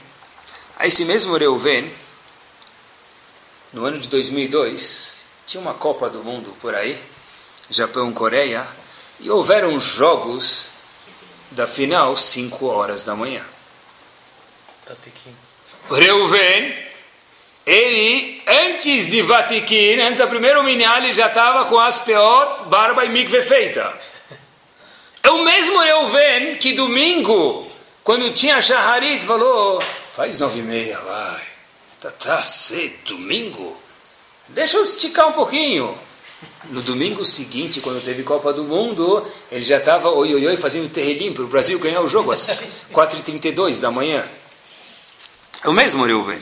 Aí esse mesmo Reuven, no ano de 2002, tinha uma Copa do Mundo por aí, Japão, Coreia, e houveram jogos da final 5 horas da manhã. Reuven ele, antes de Vatikin, antes da primeira minyan, ele já estava com as peot, barba e mikve feita. É o mesmo Reuven que domingo, quando tinha Shaharit, falou, faz nove e meia, vai. Tá, tá cedo, domingo. Deixa eu esticar um pouquinho. No domingo seguinte, quando teve Copa do Mundo, ele já estava oi, oi, oi, fazendo terrelim para o Brasil ganhar o jogo às 4h32 da manhã. É o mesmo Reuven.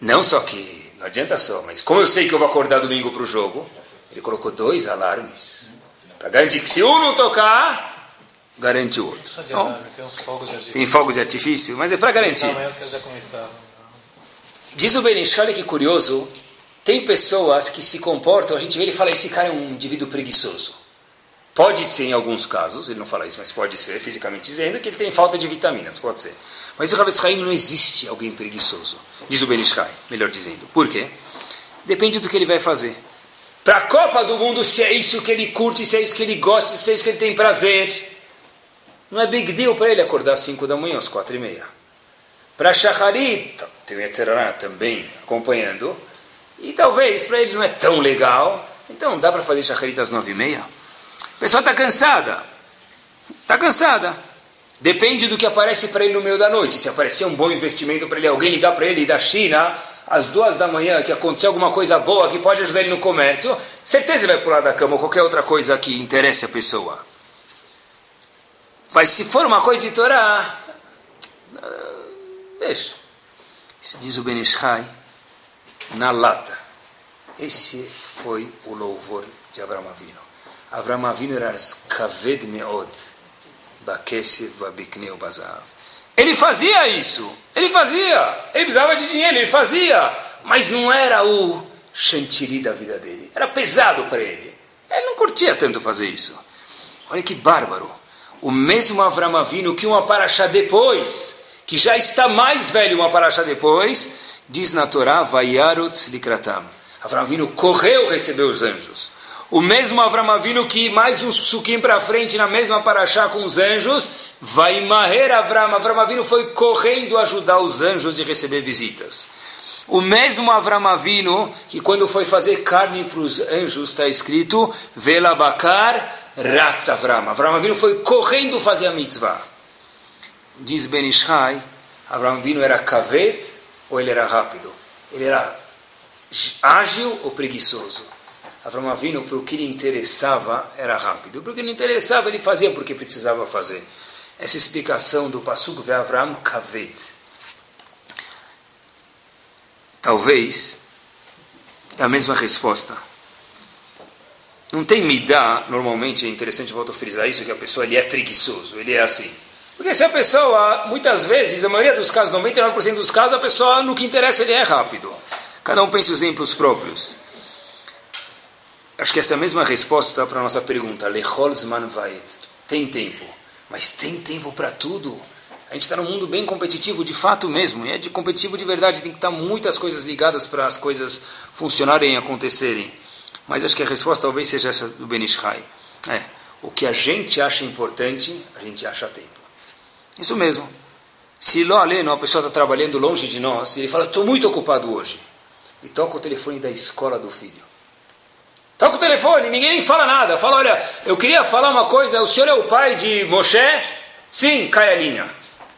Não só que, não adianta só, mas como eu sei que eu vou acordar domingo para o jogo, ele colocou dois alarmes. Para garantir que se um não tocar, garante o outro. Bom, tem fogos de artifício, mas é para garantir. Diz o Benish, olha que curioso, tem pessoas que se comportam, a gente vê ele fala, esse cara é um indivíduo preguiçoso. Pode ser em alguns casos, ele não fala isso, mas pode ser, fisicamente dizendo, que ele tem falta de vitaminas, pode ser. Mas o Ravetz Haim não existe alguém preguiçoso, diz o Benishai, melhor dizendo. Por quê? Depende do que ele vai fazer. Para a Copa do Mundo, se é isso que ele curte, se é isso que ele gosta, se é isso que ele tem prazer, não é big deal para ele acordar às 5 da manhã, às 4 e meia. Para Shacharit, tem o Yetzerará também acompanhando, e talvez para ele não é tão legal, então dá para fazer Shacharit às 9 e meia? A pessoa está cansada, está cansada. Depende do que aparece para ele no meio da noite. Se aparecer um bom investimento para ele, alguém ligar para ele da China às duas da manhã, que aconteceu alguma coisa boa que pode ajudar ele no comércio, certeza ele vai pular da cama ou qualquer outra coisa que interesse a pessoa. Mas se for uma coisa de Torá, deixa. Se diz o Benishai, na lata. Esse foi o louvor de Abraão Avino. Abraão Avino era kaved meod ele fazia isso, ele fazia, ele precisava de dinheiro, ele fazia, mas não era o chantilly da vida dele, era pesado para ele. Ele não curtia tanto fazer isso. Olha que bárbaro. O mesmo Avram Avinu que uma paraxá depois, que já está mais velho uma paraxá depois, diz na Torá, Vayarot Likratam. Avram Avinu correu receber os anjos. O mesmo Avram Avinu que mais uns psukim para frente, na mesma paraxá com os anjos, vai marrer Avram. Avram Avinu foi correndo ajudar os anjos e receber visitas. O mesmo Avram Avinu que quando foi fazer carne para os anjos, está escrito, Velabakar Ratz Avram. Avram Avinu foi correndo fazer a mitzvah. Diz Ben Ishai, Avram Avinu era kavet ou ele era rápido? Ele era ágil ou preguiçoso? Avram Avinu, para o que lhe interessava, era rápido. Para o que lhe interessava, ele fazia porque precisava fazer. Essa explicação do Pasuk ve Avram Kaved. Talvez é a mesma resposta. Não tem midá, normalmente é interessante, volto a frisar isso, que a pessoa ele é preguiçoso, ele é assim. Porque se a pessoa, muitas vezes, a maioria dos casos, 99% dos casos, a pessoa, no que interessa, ele é rápido. Cada um pensa os exemplos próprios. Acho que essa é a mesma resposta para a nossa pergunta. Lechol zman vayet. Tem tempo. Mas tem tempo para tudo. A gente está num mundo bem competitivo, de fato mesmo. E é de competitivo de verdade. Tem que estar muitas coisas ligadas para as coisas funcionarem e acontecerem. Mas acho que a resposta talvez seja essa do Benishai. É, o que a gente acha importante, a gente acha tempo. Isso mesmo. Se lá aleno, uma pessoa está trabalhando longe de nós, e ele fala, estou muito ocupado hoje. E toca o telefone da escola do filho. Toca o telefone, ninguém nem fala nada. Fala, olha, eu queria falar uma coisa, o senhor é o pai de Moshe? Sim, cai a linha.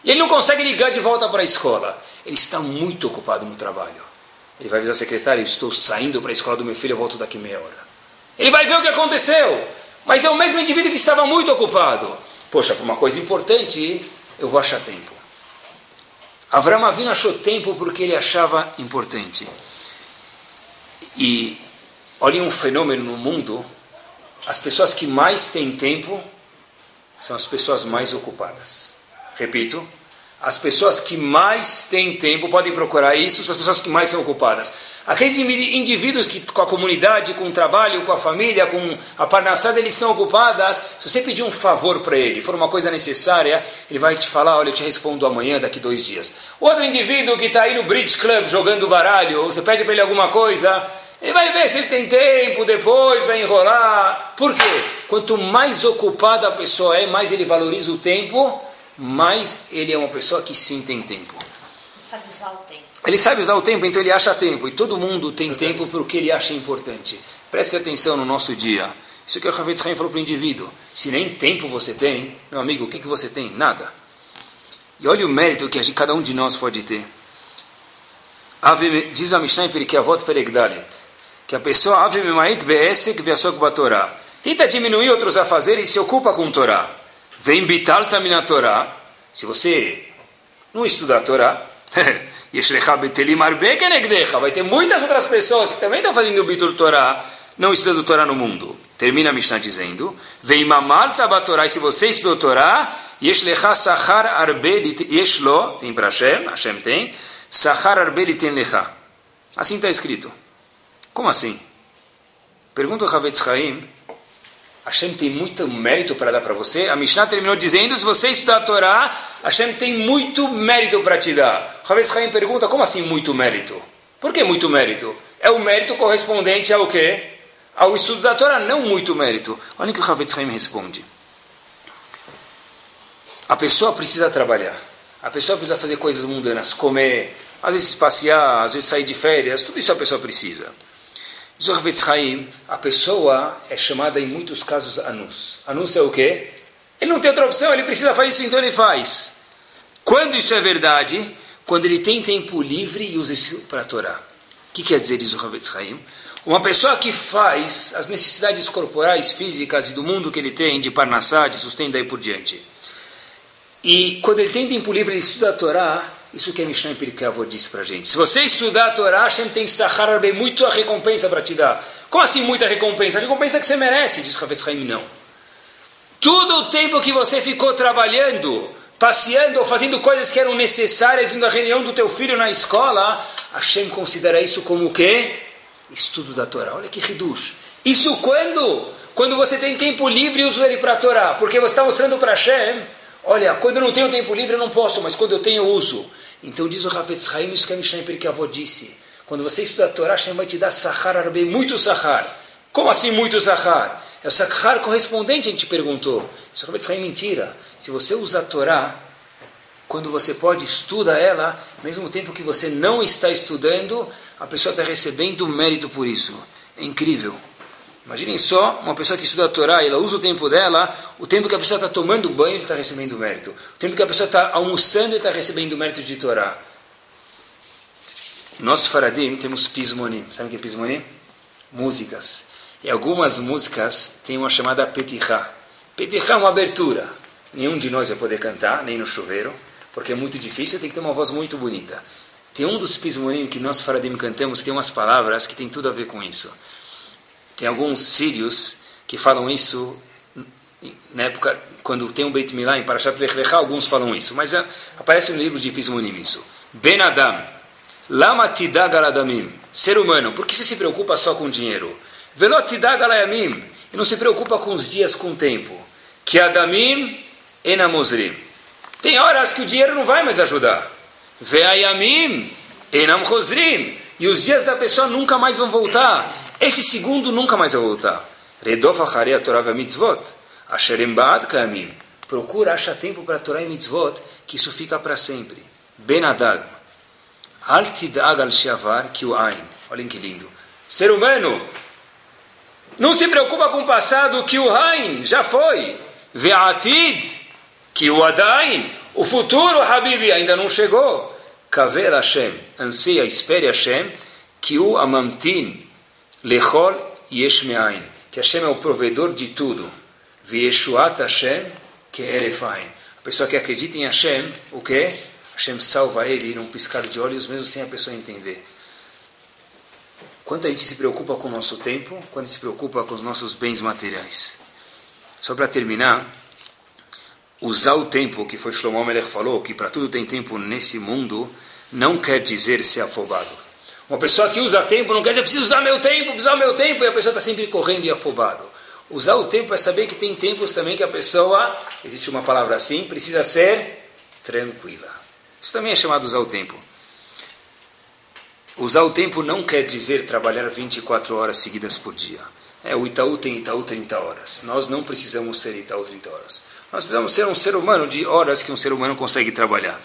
E ele não consegue ligar de volta para a escola. Ele está muito ocupado no trabalho. Ele vai avisar a secretária, estou saindo para a escola do meu filho, eu volto daqui meia hora. Ele vai ver o que aconteceu. Mas é o mesmo indivíduo que estava muito ocupado. Poxa, por uma coisa importante, eu vou achar tempo. Avram Avinu achou tempo porque ele achava importante. E Olhem um fenômeno no mundo: as pessoas que mais têm tempo são as pessoas mais ocupadas. Repito, as pessoas que mais têm tempo podem procurar isso, são as pessoas que mais são ocupadas. Aqueles indivíduos que com a comunidade, com o trabalho, com a família, com a parnassada, eles estão ocupadas. Se você pedir um favor para ele, for uma coisa necessária, ele vai te falar, olha, eu te respondo amanhã, daqui dois dias. Outro indivíduo que está aí no bridge club jogando baralho, você pede para ele alguma coisa, ele vai ver se ele tem tempo, depois vai enrolar. Por quê? Quanto mais ocupada a pessoa é, mais ele valoriza o tempo, mais ele é uma pessoa que sim tem tempo. sabe usar o tempo. Ele sabe usar o tempo, então ele acha tempo. E todo mundo tem tempo para o que ele acha importante. Preste atenção no nosso dia. Isso que o Ravetz Haim falou para o indivíduo. Se nem tempo você tem, meu amigo, o que, que você tem? Nada. E olha o mérito que gente, cada um de nós pode ter. Diz a Mishnah em Perikavot Peregdalet, que a pessoa. Tenta diminuir outros afazeres e se ocupa com Torá. Vem bital tamina Torá. Se você não estuda a Torá, vai ter muitas outras pessoas que também estão fazendo o bitul Torá, não estudando Torá no mundo. Termina a Mishnah dizendo: Vem mamar tabatorá, e se você estudou Torá, yesh lecha sachar arbe yesh lo, tem para Hashem, Hashem tem, sachar arbe litem lecha. Assim está escrito. Como assim? Pergunta o Havetz Chaim, Hashem tem muito mérito para dar para você. A Mishnah terminou dizendo: se você estudar a Torá, Hashem tem muito mérito para te dar. Havetz Chaim pergunta: como assim muito mérito? Por que muito mérito? É o mérito correspondente ao quê? ao estudo da Torá, não muito mérito. Olha o que o Havetz Haim responde. A pessoa precisa trabalhar. A pessoa precisa fazer coisas mundanas, comer, às vezes passear, às vezes sair de férias, tudo isso a pessoa precisa. Diz o Havetz Haim, a pessoa é chamada em muitos casos anus. Anus é o quê? Ele não tem outra opção, ele precisa fazer isso, então ele faz. Quando isso é verdade? Quando ele tem tempo livre e usa isso para Torá. O que quer dizer, diz o Havetz Haim? Uma pessoa que faz as necessidades corporais, físicas e do mundo que ele tem, de parnassá, de sustento e por diante. E quando ele tem tempo livre, ele estuda a Torá, isso que a Mishnah Pirkei disse para gente. Se você estudar a Torá, Hashem tem Sahar bem muito a recompensa para te dar. Como assim muita recompensa? A recompensa que você merece, diz Ravetz Haim, não. Todo o tempo que você ficou trabalhando, passeando ou fazendo coisas que eram necessárias na reunião do teu filho na escola, Hashem considera isso como o quê? estudo da Torá. Olha que reduz. Isso quando? Quando você tem tempo livre e usa ele para a Torá. Porque você está mostrando para Hashem, olha, quando eu não tenho tempo livre eu não posso, mas quando eu tenho eu uso. Então diz o Rafetz Haim, isso que a Mishnah que a avó disse. Quando você estuda a Torá, Hashem vai te dar sahar arbe, muito sahar. Como assim muito sahar? É o sahar correspondente, a gente perguntou. Isso é Rafetz Haim mentira. Se você usa a Torá, quando você pode, estuda ela, mesmo tempo que você não está estudando, a pessoa está recebendo mérito por isso. É incrível. Imaginem só uma pessoa que estuda a Torá, ela usa o tempo dela, o tempo que a pessoa está tomando banho, ele está recebendo mérito. O tempo que a pessoa está almoçando, ele está recebendo mérito de Torá. Nós, Faradim, temos pismonim. Sabe o que é pismonim? Músicas. E algumas músicas têm uma chamada petichá. Petichá é uma abertura. Nenhum de nós vai poder cantar, nem no chuveiro, porque é muito difícil, tem que ter uma voz muito bonita. Tem um dos pismonim que nós Faradim cantamos que tem umas palavras que tem tudo a ver com isso. Tem alguns sírios que falam isso na época quando tem um Beit Milá em Parashat Lech Lecha, alguns falam isso, mas é, aparece no livro de pismonim isso. Ben Adam, lama tidag aladamim, ser humano, por que você se preocupa só com dinheiro? Velot tidag alayamim, e não se preocupa com os dias, com o tempo. Que adamim enamosrim. Tem horas que o dinheiro não vai mais ajudar. Veayamim, enam chosrim. E os dias da pessoa nunca mais vão voltar. Esse segundo nunca mais vai voltar. Redof acharei a Torah mitzvot. Asherem baad kamim. Procura, acha tempo para a Torah e mitzvot, que isso fica para sempre. Benadag. Al tidag al shavar ki o ain. Olhem que lindo. Ser humano, não se preocupa com o passado, que o Hain já foi. Ve'atid, que o Adain, o futuro, Habibi, ainda não chegou. Kaver Hashem, anseia, espere Hashem, que o lechol yesh me'ain. Que Hashem é o provedor de tudo. Vieshuat Hashem, que erefain. A pessoa que acredita em Hashem, o que? Hashem salva ele num piscar de olhos, mesmo sem a pessoa entender. Quanto a gente se preocupa com o nosso tempo, quando se preocupa com os nossos bens materiais. Só para terminar, usar o tempo, que foi Shlomo Melech falou, que para tudo tem tempo nesse mundo, não quer dizer ser afobado. Uma pessoa que usa tempo não quer dizer preciso usar meu tempo, usar meu tempo, e a pessoa está sempre correndo e afobado. Usar o tempo é saber que tem tempos também que a pessoa, existe uma palavra assim, precisa ser tranquila. Isso também é chamado usar o tempo. Usar o tempo não quer dizer trabalhar 24 horas seguidas por dia. É, o Itaú tem Itaú 30 horas. Nós não precisamos ser Itaú 30 horas. Nós precisamos ser um ser humano de horas que um ser humano consegue trabalhar.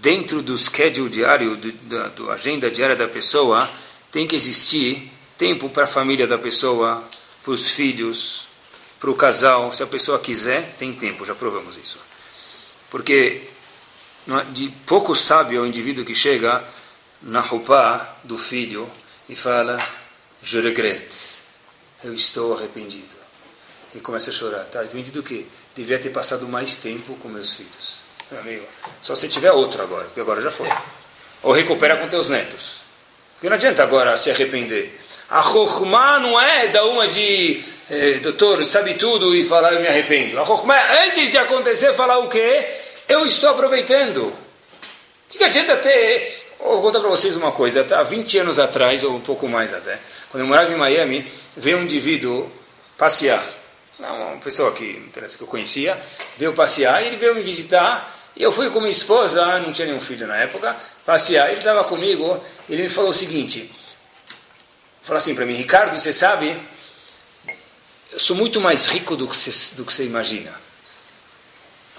Dentro do schedule diário, do, da do agenda diária da pessoa, tem que existir tempo para a família da pessoa, para os filhos, para o casal. Se a pessoa quiser, tem tempo, já provamos isso. Porque é, de pouco sábio é o indivíduo que chega na roupa do filho e fala: Je regrette, eu estou arrependido. E começa a chorar. Tá arrependido do quê? Devia ter passado mais tempo com meus filhos. Meu amigo, só se tiver outro agora, porque agora já foi. Ou recupera com teus netos. Porque não adianta agora se arrepender. A Chokhmah não é da uma de eh, doutor, sabe tudo e falar eu me arrependo. A Chokhmah é antes de acontecer falar o quê? Eu estou aproveitando. O que, que adianta ter... vou contar para vocês uma coisa. Há 20 anos atrás, ou um pouco mais até, quando eu morava em Miami, veio um indivíduo passear. Uma pessoa que, que eu conhecia, veio passear e ele veio me visitar. E eu fui com minha esposa, não tinha nenhum filho na época, passear. Ele estava comigo, ele me falou o seguinte: falou assim para mim, Ricardo, você sabe, eu sou muito mais rico do que você, do que você imagina.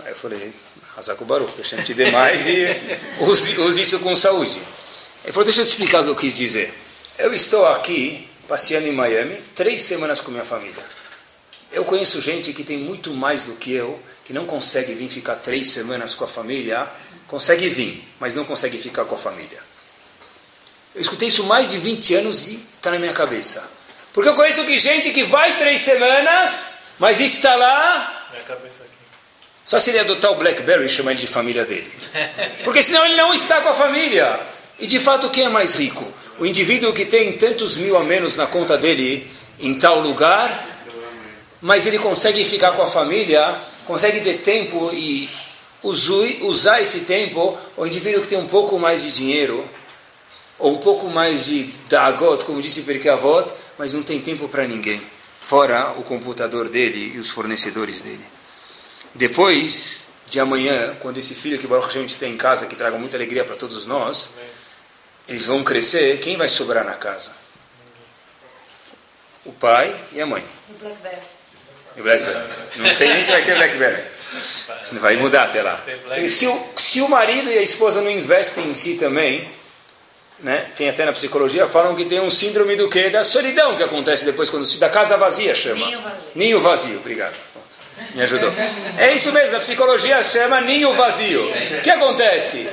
Aí eu falei, Hazako Baruch, Hashem te dê mais e use, use isso com saúde. Ele falou, deixa eu te explicar o que eu quis dizer. Eu estou aqui, passeando em Miami, três semanas com minha família. Eu conheço gente que tem muito mais do que eu, que não consegue vir ficar três semanas com a família, consegue vir, mas não consegue ficar com a família. Eu escutei isso mais de 20 anos e está na minha cabeça. Porque eu conheço que gente que vai três semanas, mas está lá. Só se ele adotar o Blackberry e chamar ele de família dele. Porque senão ele não está com a família. E de fato, quem é mais rico? O indivíduo que tem tantos mil a menos na conta dele em tal lugar, mas ele consegue ficar com a família, consegue ter tempo e usar esse tempo. O indivíduo que tem um pouco mais de dinheiro, ou um pouco mais de dagot, como disse Perkei Avot, mas não tem tempo para ninguém, fora o computador dele e os fornecedores dele. Depois de amanhã, quando esse filho que Baruch Hashem tem em casa, que traga muita alegria para todos nós, eles vão crescer, quem vai sobrar na casa? O pai e a mãe. O Blackberry. Não sei nem se vai ter Blackberry. Vai mudar até lá. E se o, se o marido e a esposa não investem em si também, né? Tem até na psicologia, falam que tem um síndrome do quê? Da solidão que acontece depois quando se da casa vazia chama. Ninho vazio. Ninho vazio, obrigado. Me ajudou. É isso mesmo, a psicologia chama ninho vazio. O que acontece?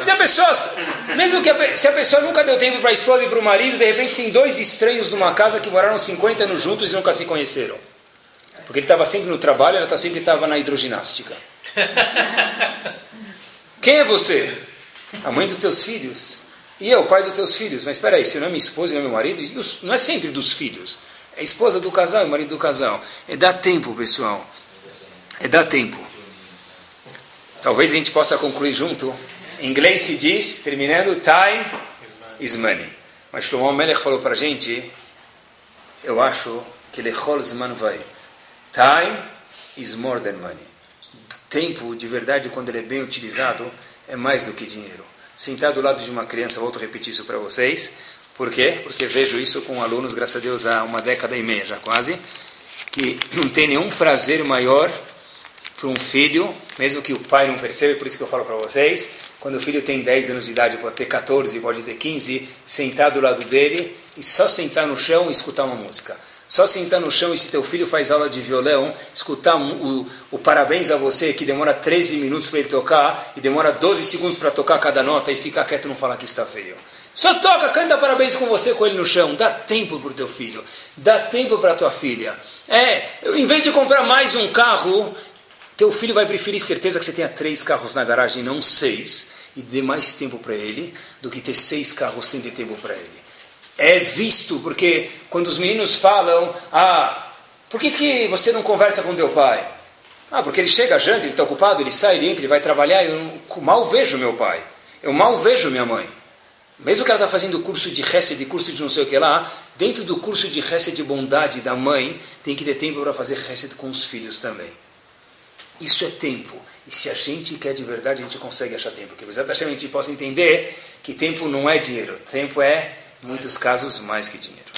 Se a pessoa, mesmo que a, se a pessoa nunca deu tempo para a esposa e para o marido, de repente tem dois estranhos numa casa que moraram 50 anos juntos e nunca se conheceram. Porque ele estava sempre no trabalho, ela tá sempre estava na hidroginástica. Quem é você? A mãe dos teus filhos. E eu, pai dos teus filhos. Mas espera aí, se não é minha esposa e não é meu marido, não é sempre dos filhos. É a esposa do casal e o marido do casal. É dar tempo, pessoal. É dar tempo. Talvez a gente possa concluir junto. Em inglês se diz, terminando, time is money. Mas Shlomo Melech falou para a gente, eu acho que lechol zman vai. Time is more than money. Tempo, de verdade, quando ele é bem utilizado, é mais do que dinheiro. Sentar do lado de uma criança, volto a repetir isso para vocês. Por quê? Porque vejo isso com alunos, graças a Deus, há uma década e meia já quase, que não tem nenhum prazer maior para um filho, mesmo que o pai não perceba, por isso que eu falo para vocês, quando o filho tem 10 anos de idade, pode ter 14, pode ter 15, sentar do lado dele e só sentar no chão e escutar uma música. Só sentar no chão e se teu filho faz aula de violão, escutar o, o parabéns a você, que demora 13 minutos para ele tocar e demora 12 segundos para tocar cada nota e ficar quieto e não falar que está feio. Só toca, canta parabéns com você com ele no chão. Dá tempo para o teu filho. Dá tempo para tua filha. É, em vez de comprar mais um carro, teu filho vai preferir certeza que você tenha três carros na garagem, não seis, e dê mais tempo para ele, do que ter seis carros sem ter tempo para ele. É visto, porque quando os meninos falam, ah, por que, que você não conversa com teu pai? Ah, porque ele chega, janta, ele está ocupado, ele sai, ele entra, ele vai trabalhar, eu mal vejo meu pai, eu mal vejo minha mãe. Mesmo que ela está fazendo curso de Hesed, curso de não sei o que lá, dentro do curso de de bondade da mãe, tem que ter tempo para fazer Hesed com os filhos também. Isso é tempo. E se a gente quer de verdade, a gente consegue achar tempo. Porque exatamente a gente possa entender que tempo não é dinheiro. Tempo é, muitos casos, mais que dinheiro.